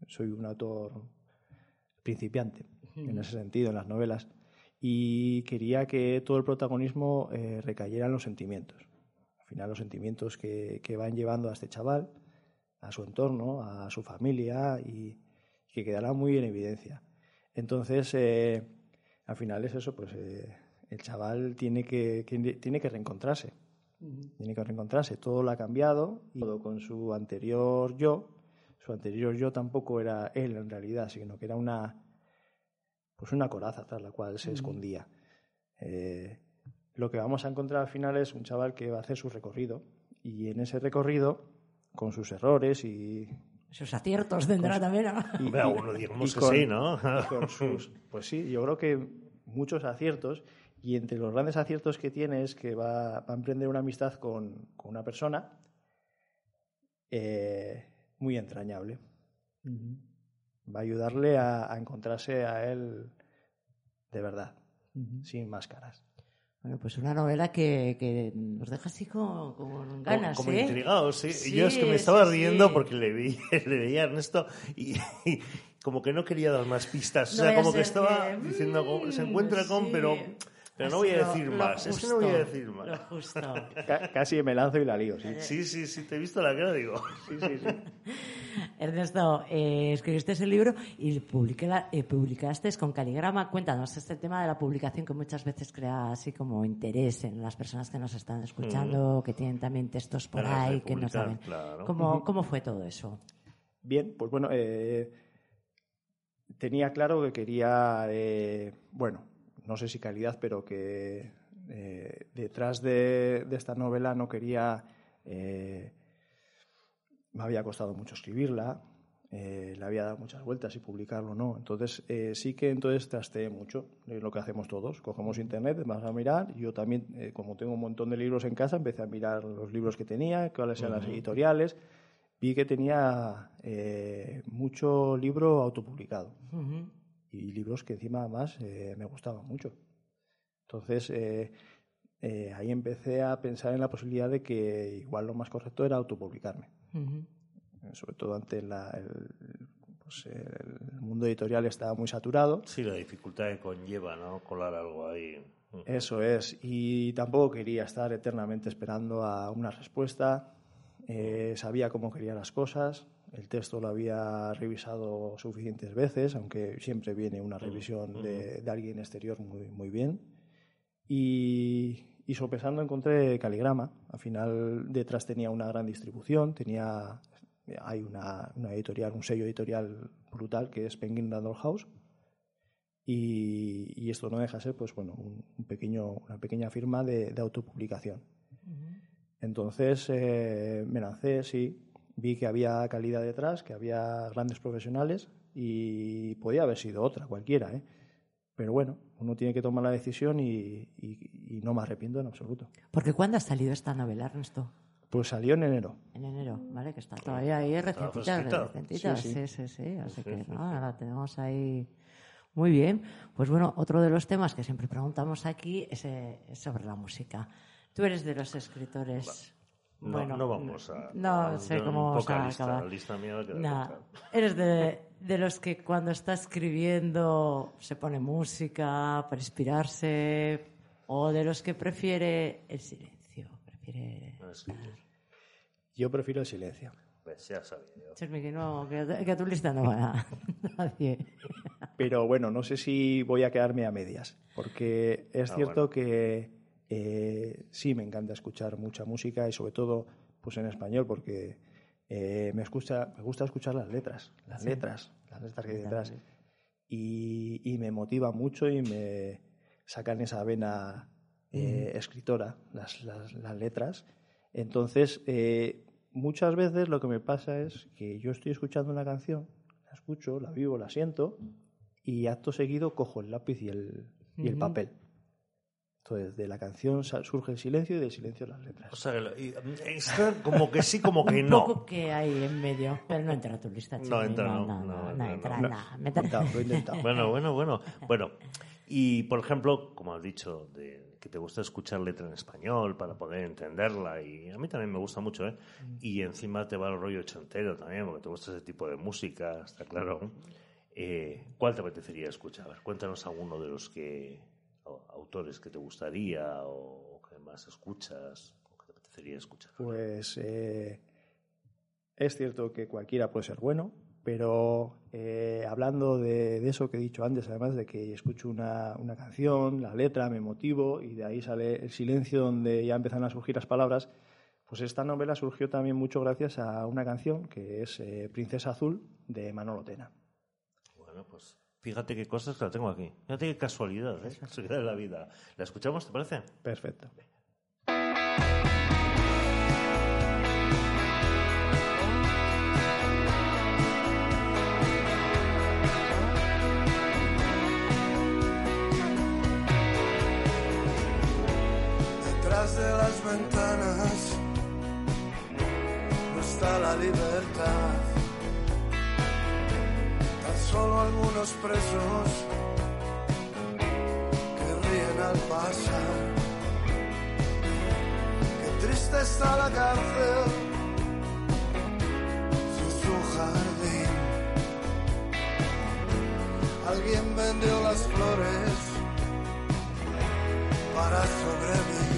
soy un autor principiante en ese sentido, en las novelas. Y quería que todo el protagonismo eh, recayera en los sentimientos. Al final, los sentimientos que, que van llevando a este chaval, a su entorno, a su familia, y que quedará muy en evidencia. Entonces, eh, al final es eso, pues eh, el chaval tiene que, que- tiene que reencontrarse. Tiene que reencontrarse. Todo lo ha cambiado y todo con su anterior yo. Su anterior yo tampoco era él en realidad, sino que era una pues una coraza tras la cual se escondía. Eh, lo que vamos a encontrar al final es un chaval que va a hacer su recorrido y en ese recorrido, con sus errores y, Sus aciertos tendrá también. ¿no? y- Hombre, digamos y que sí, ¿no? y con sus- pues sí, yo creo que muchos aciertos y entre los grandes aciertos que tiene es que va, va a emprender una amistad con, con una persona eh, muy entrañable. Va a ayudarle a, a encontrarse a él de verdad, sin máscaras. Bueno, pues una novela que, que nos deja así con, con ganas, como ¿eh? intrigados, sí. Sí, Yo es que me estaba sí, riendo sí. porque le veía, le veía a Ernesto y, y como que no quería dar más pistas. No o sea, como que estaba que, diciendo, como, se mm, encuentra con, pero, pero no voy a decir lo más. Es que no voy a decir más. Lo justo. Ca- casi me lanzo y la lío, sí. Sí, sí, sí, te he visto la cara, digo. Sí, sí, sí. Ernesto, eh, escribiste ese libro y eh, publicaste con caligrama. Cuéntanos este tema de la publicación que muchas veces crea así como interés en las personas que nos están escuchando, que tienen también textos por ahí que no saben. claro. ¿Cómo, ¿Cómo fue todo eso? Bien, pues bueno, eh, tenía claro que quería, eh, bueno, no sé si calidad, pero que eh, detrás de, de esta novela no quería... eh, me había costado mucho escribirla, eh, le había dado muchas vueltas y publicarlo no. Entonces eh, sí que entonces trasteé mucho, es lo que hacemos todos. Cogemos internet, vas a mirar. Yo también, eh, como tengo un montón de libros en casa, empecé a mirar los libros que tenía, cuáles eran las editoriales. Vi que tenía eh, mucho libro autopublicado y libros que encima además me gustaban mucho. Entonces ahí empecé a pensar en la posibilidad de que igual lo más correcto era autopublicarme Sobre todo ante la- el, pues, el mundo editorial estaba muy saturado. Sí, la dificultad que conlleva, ¿no? Colar algo ahí. Eso es, y tampoco quería estar eternamente esperando a una respuesta. Eh, sabía cómo quería las cosas, el texto lo había revisado suficientes veces, aunque siempre viene una revisión de, de alguien exterior muy, muy bien. Y, y sopesando encontré Caligrama. Al final detrás tenía una gran distribución, tenía hay una, una editorial, un sello editorial brutal que es Penguin Random House. Y, y esto no deja de ser pues, bueno, un, un pequeño, una pequeña firma de, de autopublicación. Entonces eh, me lancé, sí, vi que había calidad detrás, que había grandes profesionales y podía haber sido otra, cualquiera. ¿eh? Pero bueno, uno tiene que tomar la decisión y, y- y no me arrepiento en absoluto. Porque ¿cuándo ha salido esta novela, Ernesto? Pues salió en enero. En enero, ¿vale? Que está todavía ahí recentita, fresquita. recentita. Sí, Sí, sí. sí, sí. Así que no, la tenemos ahí muy bien. Pues bueno, otro de los temas que siempre preguntamos aquí es, eh, es sobre la música. Tú eres de los escritores... No, bueno, no vamos a. No sé cómo vamos a vocalista, acabar. La lista mía Nah, corta. eres de, de los que cuando está escribiendo se pone música para inspirarse o de los que prefiere el silencio, prefiere... No, es que- Yo prefiero el silencio. Pues ya sabía. Chermi, que, no, que, que a tu lista no va a nadie. Pero bueno, no sé si voy a quedarme a medias, porque es Ah, cierto bueno. que eh, sí me encanta escuchar mucha música y sobre todo pues en español, porque eh, me, escucha, me gusta escuchar las letras, las letras, las letras que hay detrás. Y, y me motiva mucho y me sacan esa vena eh, escritora, las, las- las letras. Entonces, muchas veces lo que me pasa es que yo estoy escuchando una canción, la escucho, la vivo, la siento, y acto seguido cojo el lápiz y el, y el papel. Entonces, de la canción surge el silencio y del silencio las letras. O sea, mm, está como que sí, como que Un no. poco que hay en medio, pero no entra a tu lista. No Chermi, entra, no, no, no, no, no, entra, no. no. Lo intentado, lo he intentado. Bueno, bueno, bueno. Bueno, y por ejemplo, como has dicho, de que te gusta escuchar letra en español para poder entenderla, y a mí también me gusta mucho, ¿eh? Y encima te va el rollo ochentero también, porque te gusta ese tipo de música, está claro. Eh, ¿Cuál te apetecería escuchar? Cuéntanos alguno de los que autores que te gustaría o que más escuchas o que te apetecería escuchar. Pues eh, es cierto que cualquiera puede ser bueno, pero eh, hablando de, de eso que he dicho antes, además de que escucho una, una canción, la letra, me motivo y de ahí sale el silencio donde ya empiezan a surgir las palabras, pues esta novela surgió también mucho gracias a una canción que es eh, Princesa Azul de Manolo Tena. Bueno, pues fíjate qué cosas que la tengo aquí. Fíjate qué casualidad, ¿eh? Casualidad de la vida. ¿La escuchamos, te parece? Perfecto. Detrás de las ventanas no está la libertad. Solo algunos presos que ríen al pasar. Qué triste está la cárcel sin su jardín. Alguien vendió las flores para sobrevivir.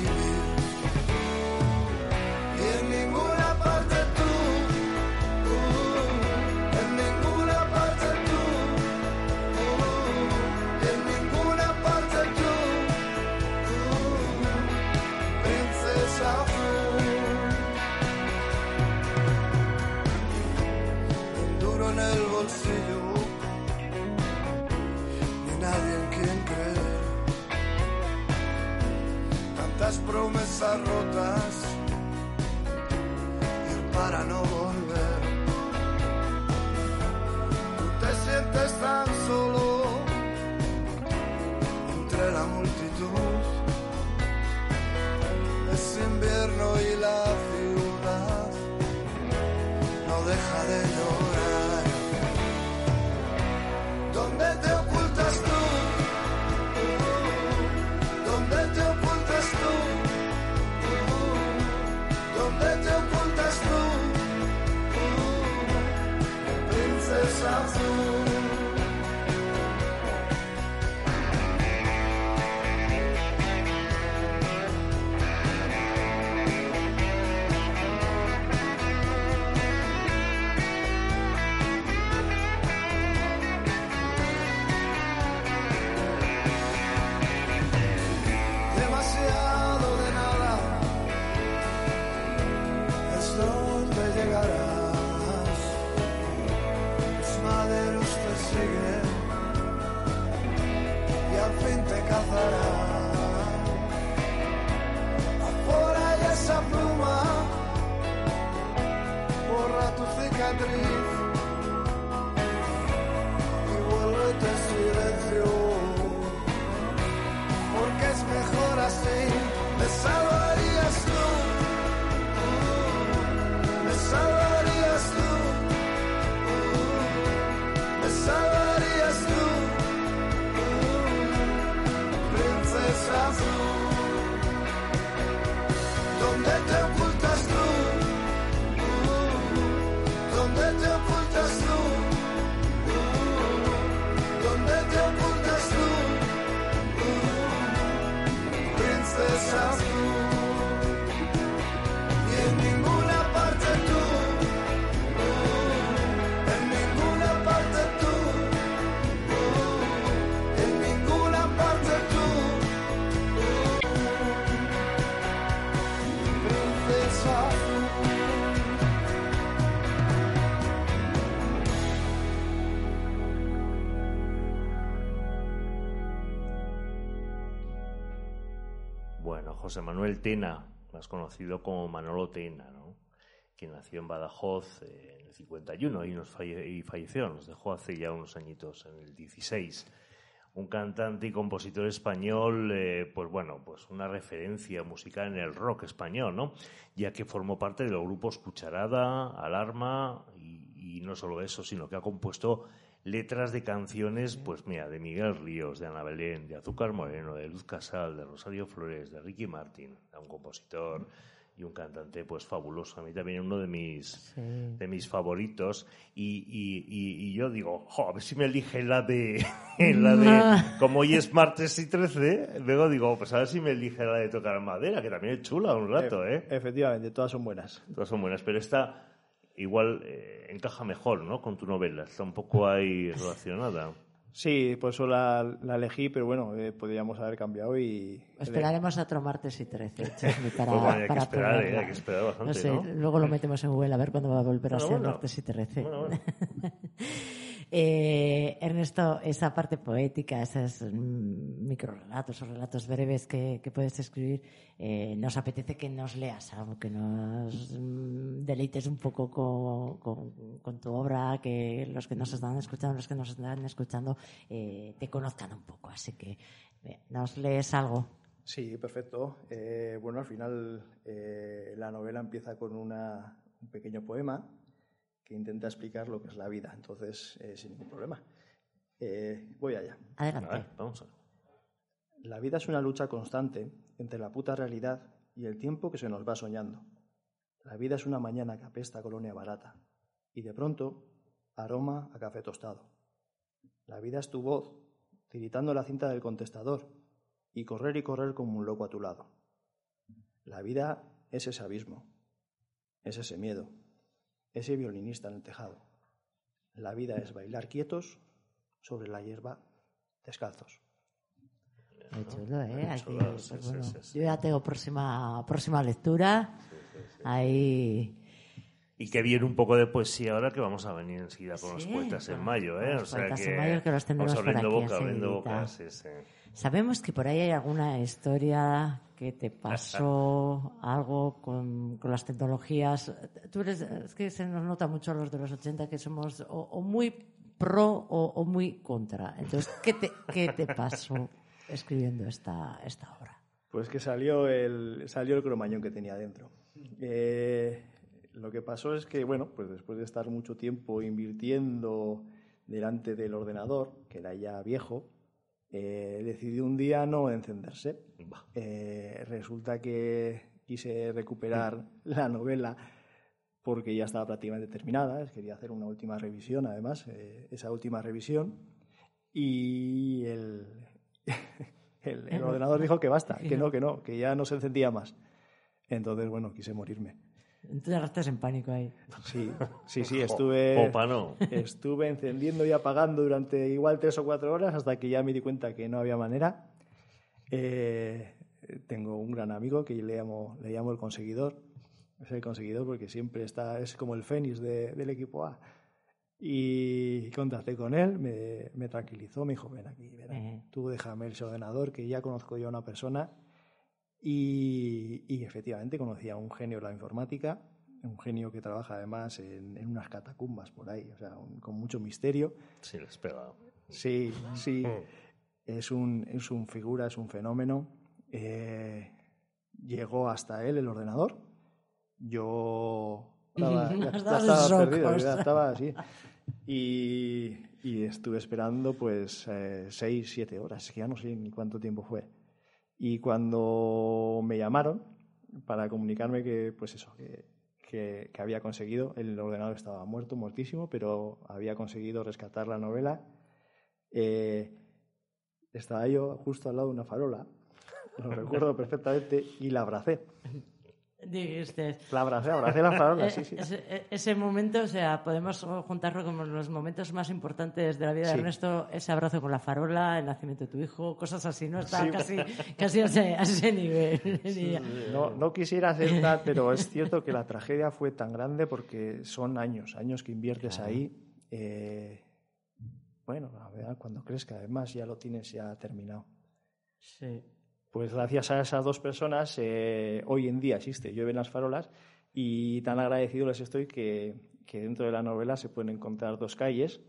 Promesas rotas, ir para no volver. Tú te sientes tan solo entre la multitud. Es invierno y la ciudad no deja de llorar. Manuel Tena, más conocido como Manolo Tena, ¿no? quien nació en Badajoz eh, en el 51 y, nos falle- y falleció, nos dejó hace ya unos añitos, en el 16. Un cantante y compositor español, eh, pues bueno, pues una referencia musical en el rock español, ¿no? Ya que formó parte de los grupos Cucharada, Alarma y, y no solo eso, sino que ha compuesto letras de canciones, pues mira, de Miguel Ríos, de Ana Belén, de Azúcar Moreno, de Luz Casal, de Rosario Flores, de Ricky Martin, un compositor y un cantante pues fabuloso. A mí también uno de mis, Sí. de mis favoritos. Y, y- y- y yo digo, jo, a ver si me elige la de, la de, como hoy es martes y 13, luego digo, pues a ver si me elige la de tocar madera, que también es chula un rato, ¿eh? Efectivamente, todas son buenas. Todas son buenas, pero esta igual eh, encaja mejor, ¿no? Con tu novela, está un poco ahí relacionada. Sí, por eso la, la elegí, pero bueno, eh, podríamos haber cambiado y... Esperaremos otro martes y 13, Chesney, para, Pues bueno, hay que esperar, ¿eh? hay que esperar bastante, No sé, ¿no? luego lo metemos en Google a ver cuándo va a volver a ser bueno. martes y 13. Eh, Ernesto, esa parte poética, esos microrelatos o relatos breves que, puedes escribir, eh, nos apetece que nos leas algo, que nos mm, deleites un poco con tu obra, que los que nos están escuchando, los que nos están escuchando, eh, te conozcan un poco. Así que, eh, ¿nos lees algo? Sí, perfecto. Eh, bueno, al final eh, la novela empieza con una- un pequeño poema que intenta explicar lo que es la vida, entonces eh, sin ningún problema. Eh, voy allá. Adelante. Vale, vamos a ver. La vida es una lucha constante entre la puta realidad y el tiempo que se nos va soñando. La vida es una mañana que apesta a colonia barata y de pronto aroma a café tostado. La vida es tu voz tiritando la cinta del contestador y correr y correr como un loco a tu lado. La vida es ese abismo, es ese miedo, ese violinista en el tejado. La vida es bailar quietos sobre la hierba descalzos. Muy chulo, ¿eh? Muy Aquí, chulo, pues, sí, sí, bueno, sí, sí. Yo ya tengo próxima, próxima lectura. Ahí. Y que viene un poco de poesía ahora que vamos a venir enseguida con los poetas en mayo, ¿eh? los O sea que, en mayo que los tendremos vamos por abriendo aquí boca, abriendo enseguidita. boca, sí, sí. Sabemos que por ahí hay alguna historia que te pasó, algo con, con las tecnologías. Tú eres, es que se nos nota mucho a los de los 80 que somos o, o muy pro o, o muy contra. Entonces, ¿qué te, qué te pasó escribiendo esta, esta obra? Pues que salió el, salió el cromañón que tenía dentro. Eh, lo que pasó es que, bueno, pues después de estar mucho tiempo invirtiendo delante del ordenador, que era ya viejo, eh, decidí un día no encenderse. Eh, resulta que quise recuperar la novela porque ya estaba prácticamente terminada, quería hacer una última revisión, además, eh, esa última revisión, y el, el, el ordenador dijo que basta, que no, que no, que ya no se encendía más. Entonces, bueno, quise morirme. Entonces estás en pánico ahí. Sí, sí, sí, estuve, Opa, no. estuve encendiendo y apagando durante igual tres o cuatro horas hasta que ya me di cuenta que no había manera. Eh, tengo un gran amigo que le llamo, le llamo el conseguidor. Es el conseguidor porque siempre está, es como el fénix de- del equipo A. Y contacté con él, me, me tranquilizó, me dijo, ven aquí, ven aquí. Eh. tú déjame el ordenador, que ya conozco yo a una persona. Y, y efectivamente conocí a un genio de la informática, un genio que trabaja además en, en unas catacumbas por ahí, o sea, un- con mucho misterio. Sí, les pega. Sí, sí, es un, es un figura, es un fenómeno. Eh, llegó hasta él el ordenador. Yo estaba, ya- ya estaba shock, perdido, ya estaba así. Y, y estuve esperando pues eh, seis, siete horas, que ya no sé ni cuánto tiempo fue. Y cuando me llamaron para comunicarme que, pues eso, que, que- que había conseguido, el ordenador estaba muerto, muertísimo, pero había conseguido rescatar la novela, eh, estaba yo justo al lado de una farola, lo recuerdo perfectamente, y la abracé. Dijiste. La abracé, abracé la farola, sí, sí. Ese, eh, ese momento, o sea, podemos juntarlo como los momentos más importantes de la vida de. Ernesto, ese abrazo con la farola, el nacimiento de tu hijo, cosas así, ¿no? Está Sí. casi, casi a, ese, a ese nivel. No, no quisiera hacer tal, pero es cierto que la tragedia fue tan grande porque son años, años que inviertes ahí. eh, bueno, a ver, cuando crezca, además ya lo tienes ya terminado. Sí. Pues gracias a esas dos personas, eh, hoy en día existe Llueven las farolas y tan agradecido les estoy que, que dentro de la novela se pueden encontrar dos calles,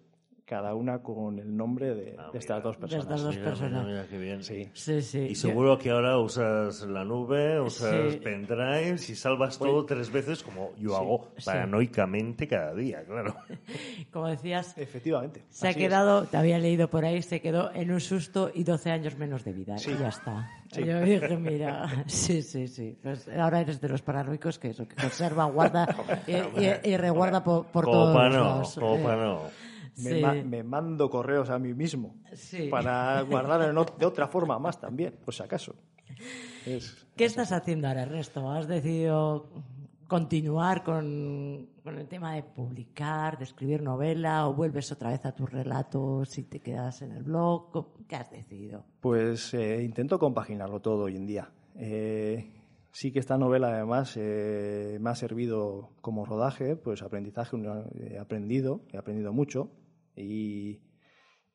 cada una con el nombre de, Ah, de estas mira. dos De personas. estas dos Mira, personas. mira, mira qué bien. Sí. Sí, sí. Y seguro que ahora usas la nube, usas Sí. pendrives y salvas todo tres veces como yo hago Sí. paranoicamente cada día, claro. como decías, Efectivamente. se ha es. quedado, te había leído por ahí, se quedó en un susto y 12 años menos de vida. Sí. Y ya está. Sí. Yo dije, mira, sí, sí, sí. Pues ahora eres de los paranoicos que eso, que conserva, guarda y, y- y reguarda por, por todos no, lados. copa Eh, no. Me, sí. ma- me mando correos a mí mismo Sí. para guardar de otra forma más también, por si acaso. Es- ¿Qué estás haciendo ahora, Ernesto? ¿Has decidido continuar con, con el tema de publicar, de escribir novela, o vuelves otra vez a tus relatos y te quedas en el blog? ¿Qué has decidido? Pues eh, intento compaginarlo todo hoy en día. Eh, sí que esta novela además eh, me ha servido como rodaje, pues aprendizaje, una- he aprendido, he aprendido mucho y,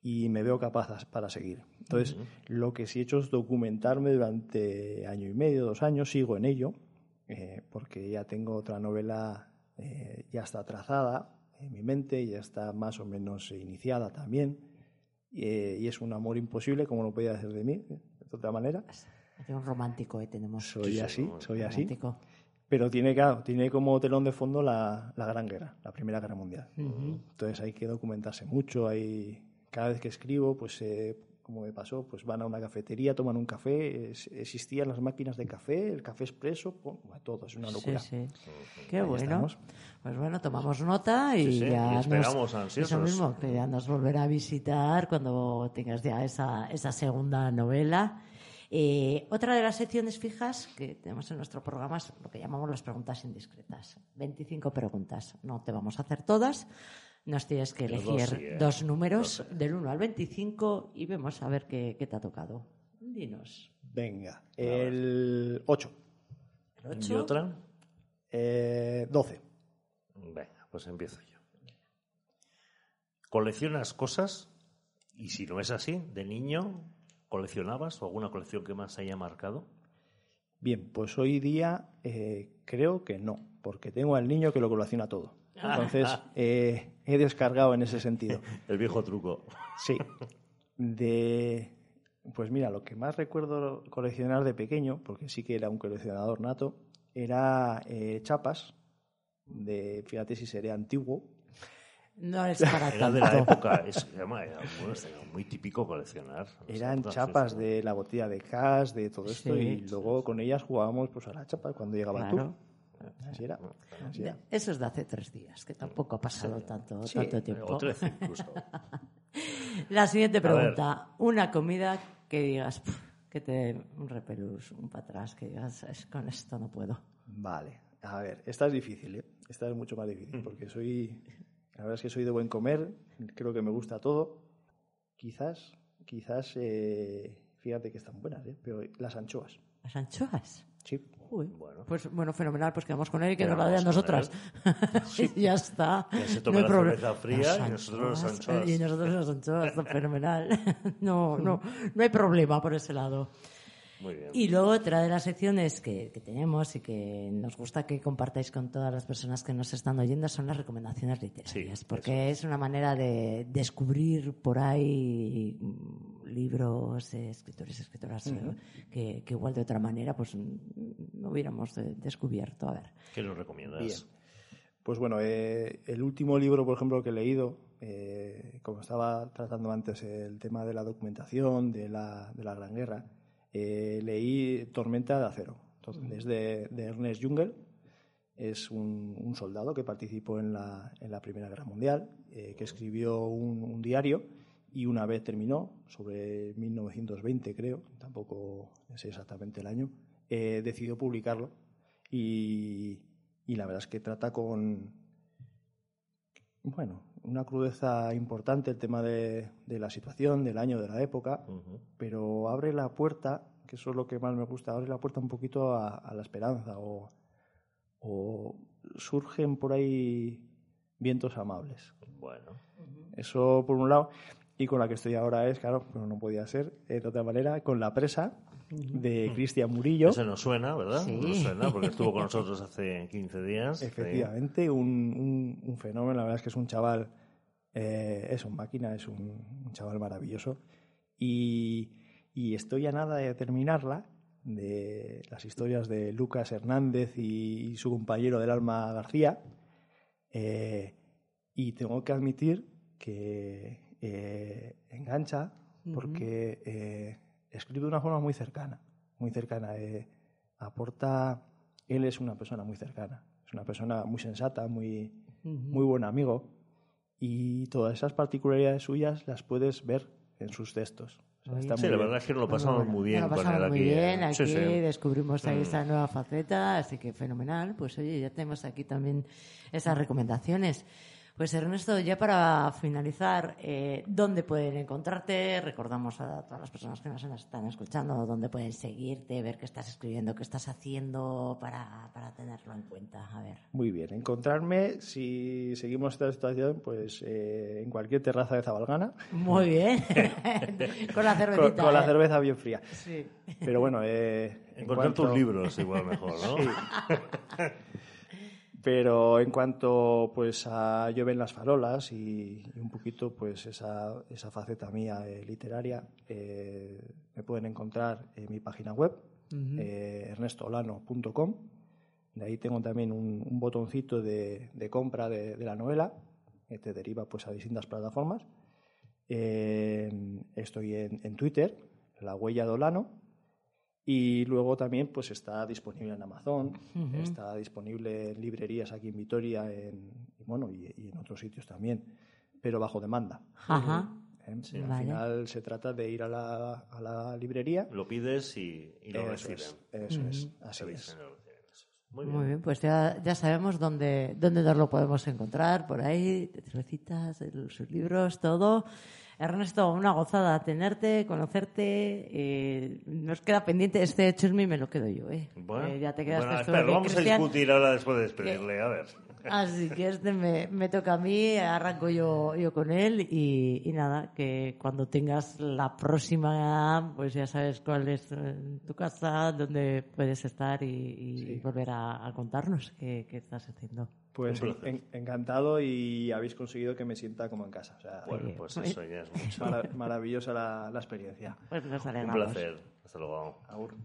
y me veo capaz para seguir. Entonces, lo que sí he hecho es documentarme durante año y medio, dos años, sigo en ello, eh, porque ya tengo otra novela, eh, ya está trazada en mi mente, ya está más o menos iniciada también, eh, y es un amor imposible, como no podía hacer de mí, de otra manera. Es un romántico, ¿eh? Tenemos. Soy así, soy así. romántico. Pero tiene, claro, tiene como telón de fondo la, la Gran Guerra, la Primera Guerra Mundial. Entonces hay que documentarse mucho. Hay, cada vez que escribo, pues eh, como me pasó, pues van a una cafetería, toman un café, es- existían las máquinas de café, el café expreso, pum, todo, es una locura. Sí, sí. Qué Ahí bueno. estamos. Pues bueno, tomamos nota y Sí, sí, ya y nos, esperamos ansiosos. Eso mismo, que ya nos volverá a visitar cuando tengas ya esa, esa segunda novela. Eh, otra de las secciones fijas que tenemos en nuestro programa es lo que llamamos las preguntas indiscretas. 25 preguntas. No te vamos a hacer todas. Nos tienes que elegir dos sí, ¿eh? dos números del 1 al 25 y vemos a ver qué, qué te ha tocado. Dinos. Venga, el 8, ¿El ¿Y ocho? otra? eh, 12, Venga, pues empiezo yo. ¿Coleccionas cosas? Y si no es así, de niño, ¿coleccionabas o alguna colección que más haya marcado? Bien, pues hoy día eh, creo que no, porque tengo al niño que lo colecciona todo. Entonces, eh, he descargado en ese sentido. El viejo truco. Sí. De. Pues mira, lo que más recuerdo coleccionar de pequeño, porque sí que era un coleccionador nato, era eh, chapas. De, fíjate si sería antiguo. No es para Era de la época, es, además, era, bueno, era muy típico coleccionar. Eran Entonces, chapas ¿no? de la botella de gas, de todo esto, Sí, y luego con ellas jugábamos pues a la chapa cuando llegaba el Claro. tour. Así era. así era. Eso es de hace tres días, que tampoco ha pasado tanto, Sí, tanto tiempo. incluso. La siguiente pregunta. Una comida que digas, que te dé un repelús, un para atrás, que digas, "Es- con esto no puedo. Vale, a ver, esta es difícil, ¿eh? Esta es mucho más difícil, porque soy, la verdad es que soy de buen comer, creo que me gusta todo. Quizás, quizás, eh, fíjate que están buenas, ¿eh? Pero las anchoas, Las anchoas. sí. Uy. Bueno. Pues bueno, fenomenal, pues quedamos con él y que nos la dé a nosotras. y ya está. Que se tome la cerveza fría Las y nosotros las anchoas. Y nosotros las anchoas, fenomenal. No, no, no hay problema por ese lado. Muy bien. Y luego otra de las secciones que, que tenemos y que nos gusta que compartáis con todas las personas que nos están oyendo son las recomendaciones literarias, Sí, porque es una manera de descubrir por ahí libros de escritores y escritoras eh, que, que igual de otra manera pues no hubiéramos eh, descubierto. A ver. ¿Qué nos recomiendas? Bien. Pues bueno, eh, el último libro, por ejemplo, que he leído, eh, como estaba tratando antes el tema de la documentación, de la, de la Gran Guerra, eh, leí Tormenta de Acero. Entonces, es de, de Ernest Jungel, es un, un soldado que participó en la, en la Primera Guerra Mundial, eh, que escribió un, un diario y una vez terminó, sobre 1920 creo, tampoco sé exactamente el año, eh, decidió publicarlo y, y la verdad es que trata con, bueno, una crudeza importante el tema de, de la situación, del año, de la época, Ujú. pero abre la puerta, que eso es lo que más me gusta, abre la puerta un poquito a, a la esperanza o, o surgen por ahí vientos amables. Bueno. Eso por un lado. Y con la que estoy ahora es, claro, pero no podía ser eh, de otra manera, con La Presa de Cristian Murillo. Ese nos suena, ¿verdad? Sí. Nos suena porque estuvo con nosotros hace 15 días. Efectivamente, un, un- un fenómeno. La verdad es que es un chaval, eh, es un máquina, es un, un chaval maravilloso. Y, y estoy a nada de terminarla, de las historias de Lucas Hernández y, su compañero del alma García. Eh, y tengo que admitir que eh, engancha porque eh, escribe de una forma muy cercana, muy cercana. eh, aporta, él es una persona muy cercana, es una persona muy sensata, muy, muy buen amigo y todas esas particularidades suyas las puedes ver en sus textos. O sea, Oye. está Sí, muy la bien. verdad es que lo pasamos muy bien lo con pasamos él muy aquí. bien ¿eh? aquí, Sí, sí. descubrimos ahí Mm. esta nueva faceta, así que fenomenal. Pues oye, ya tenemos aquí también esas recomendaciones. Pues Ernesto, ya para finalizar, eh, ¿dónde pueden encontrarte? Recordamos a todas las personas que nos están escuchando, ¿dónde pueden seguirte, ver qué estás escribiendo, qué estás haciendo para, para tenerlo en cuenta? A ver. Muy bien, encontrarme, si seguimos esta situación, pues eh, en cualquier terraza de Zabalgana, Muy bien. con la con, cervecita. con la ¿eh? cerveza bien fría. Sí. Pero bueno, eh, en Encontrar cuanto- tus libros igual mejor, ¿no? Pero en cuanto pues a llueven las farolas y, y un poquito pues esa, esa faceta mía eh, literaria, eh, me pueden encontrar en mi página web, eh, ernestolano.com. De ahí tengo también un, un botoncito de, de compra de, de la novela, que te deriva pues a distintas plataformas. Eh, estoy en, en Twitter, La Huella de Olano, y luego también pues está disponible en Amazon, está disponible en librerías aquí en Vitoria en, y bueno, y, y en otros sitios también, pero bajo demanda. Ajá. ¿eh? Al Vale. final se trata de ir a la, a la librería. Lo pides y, y lo Eso reciben. es, eso es, así es. Muy bien. Muy bien, pues ya, ya sabemos dónde, dónde nos lo podemos encontrar, por ahí, cervecitas, el- sus libros, todo. Ernesto, una gozada tenerte, conocerte. eh, nos queda pendiente este chisme y me lo quedo yo. ¿eh? Bueno, Eh, ya te quedaste bueno, espera, lo vamos a discutir ahora después de despedirle. A ver. Así que este me, me toca a mí, arranco yo, yo con él y, y nada, que cuando tengas la próxima, pues ya sabes cuál es eh, tu casa, dónde puedes estar y, y volver a, a contarnos qué, qué estás haciendo. Pues Un en- encantado y habéis conseguido que me sienta como en casa. O sea, Bueno, pues eso ya es mucho. mara- maravillosa la, la experiencia. Pues nos Un alegramos. placer. Hasta luego. Agur.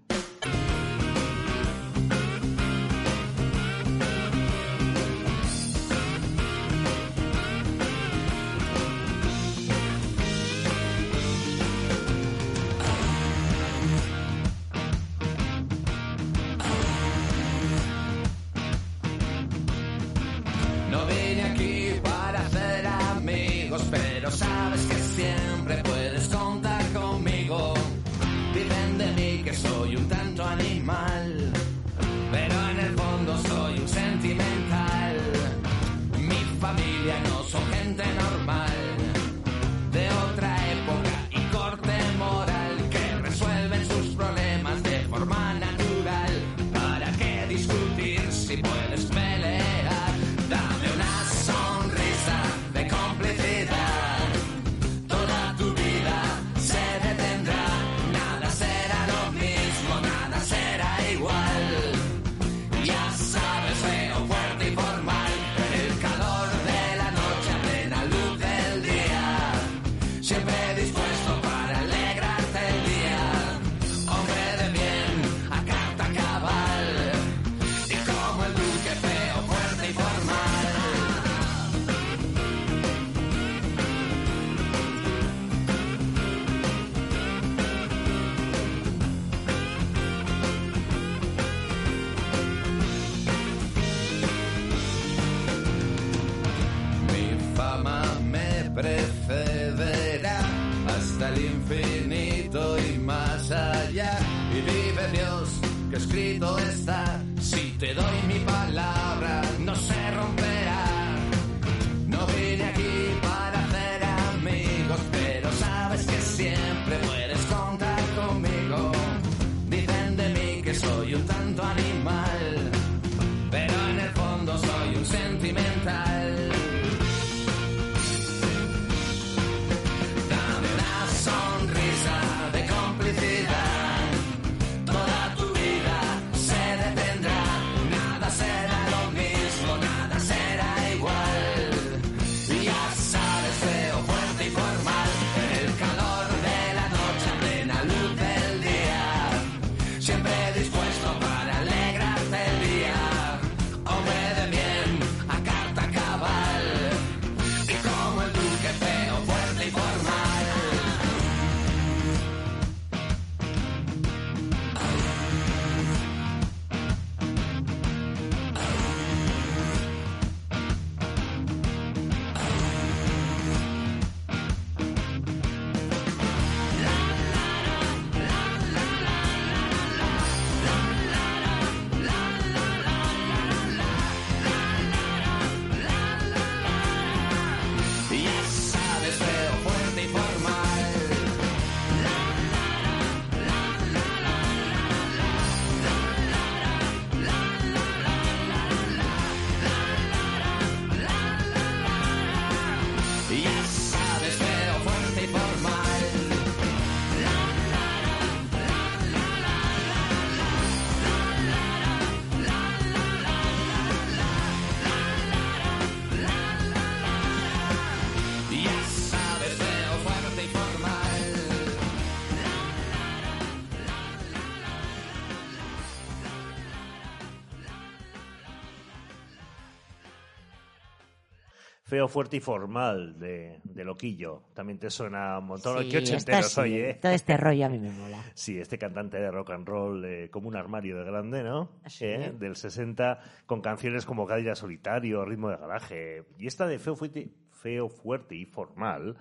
Feo, fuerte y formal de, de Loquillo. También te suena un montón. Sí, Qué ochenteros sí, hoy, ¿eh? Todo este rollo a mí me mola. Sí, este cantante de rock and roll eh, como un armario de grande, ¿no? Sí. Eh, Del 60, con canciones como Cadilla Solitario, Ritmo de Garaje. Y esta de Feo, fuerte, feo fuerte y Formal,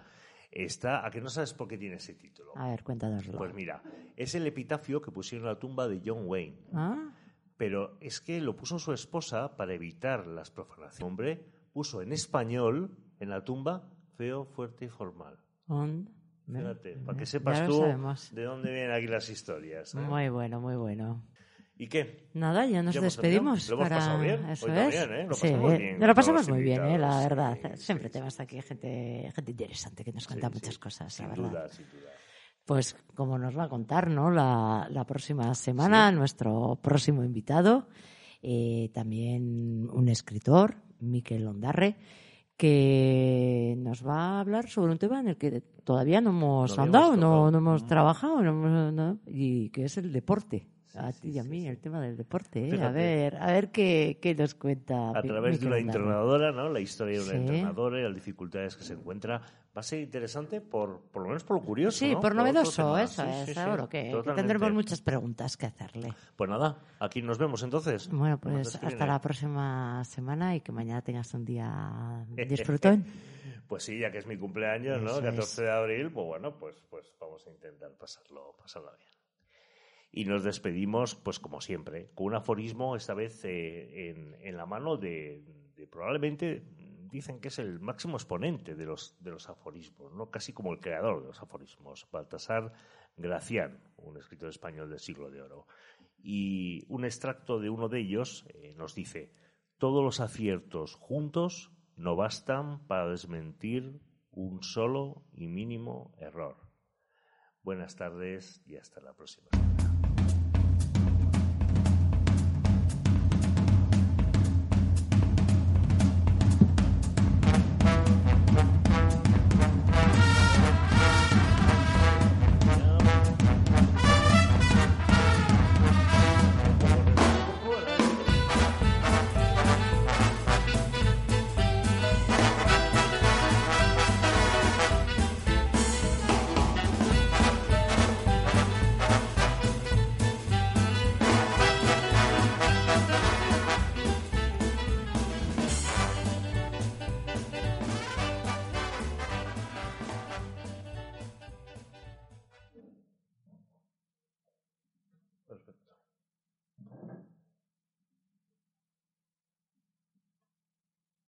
está... ¿A que no sabes por qué tiene ese título? A ver, cuéntanoslo. Pues mira, es el epitafio que pusieron en la tumba de John Wayne. ¿Ah? Pero es que lo puso su esposa para evitar las profanaciones. Hombre, puso en español en la tumba feo, fuerte y formal. Fíjate, para que sepas tú sabemos. de dónde vienen aquí las historias. ¿eh? Muy bueno, muy bueno. ¿Y qué? Nada, ya nos Ya despedimos. Lo hemos para... pasado bien. Eso Hoy es. también, ¿eh? Lo Sí, pasamos bien Lo pasamos muy bien, ¿eh? la verdad. Sí, Siempre sí, tenemos aquí gente, gente interesante que nos cuenta Sí, sí. muchas cosas, Sin la verdad. duda, sin duda. Pues como nos va a contar, ¿no? La, la próxima semana, nuestro próximo invitado, eh, también un escritor, Miquel Ondarre, que nos va a hablar sobre un tema en el que todavía no hemos No andado, no, no hemos Mm. trabajado, no hemos- no, y que es el deporte. A ti y a mí, el tema del deporte. ¿eh? A ver, a ver qué, qué nos cuenta. A través de una entrenadora, ¿no? La historia de una entrenadora y las dificultades que se encuentra. Va a ser interesante por, por lo menos por lo curioso, Sí, ¿no? por novedoso, eso es, seguro que, que tendremos muchas preguntas que hacerle. Pues nada, aquí nos vemos entonces. Bueno, pues hasta viene. la próxima semana y que mañana tengas un día Eh, disfrutón. Pues sí, ya que es mi cumpleaños, ¿no? Eso 14 de abril, pues bueno, pues, pues vamos a intentar pasarlo, pasarlo bien. Y nos despedimos, pues como siempre, con un aforismo, esta vez eh, en, en la mano de, probablemente, dicen que es el máximo exponente de los, de los aforismos, ¿no? casi como el creador de los aforismos, Baltasar Gracián, un escritor español del siglo de oro. Y un extracto de uno de ellos eh, nos dice, todos los aciertos juntos no bastan para desmentir un solo y mínimo error. Buenas tardes y hasta la próxima.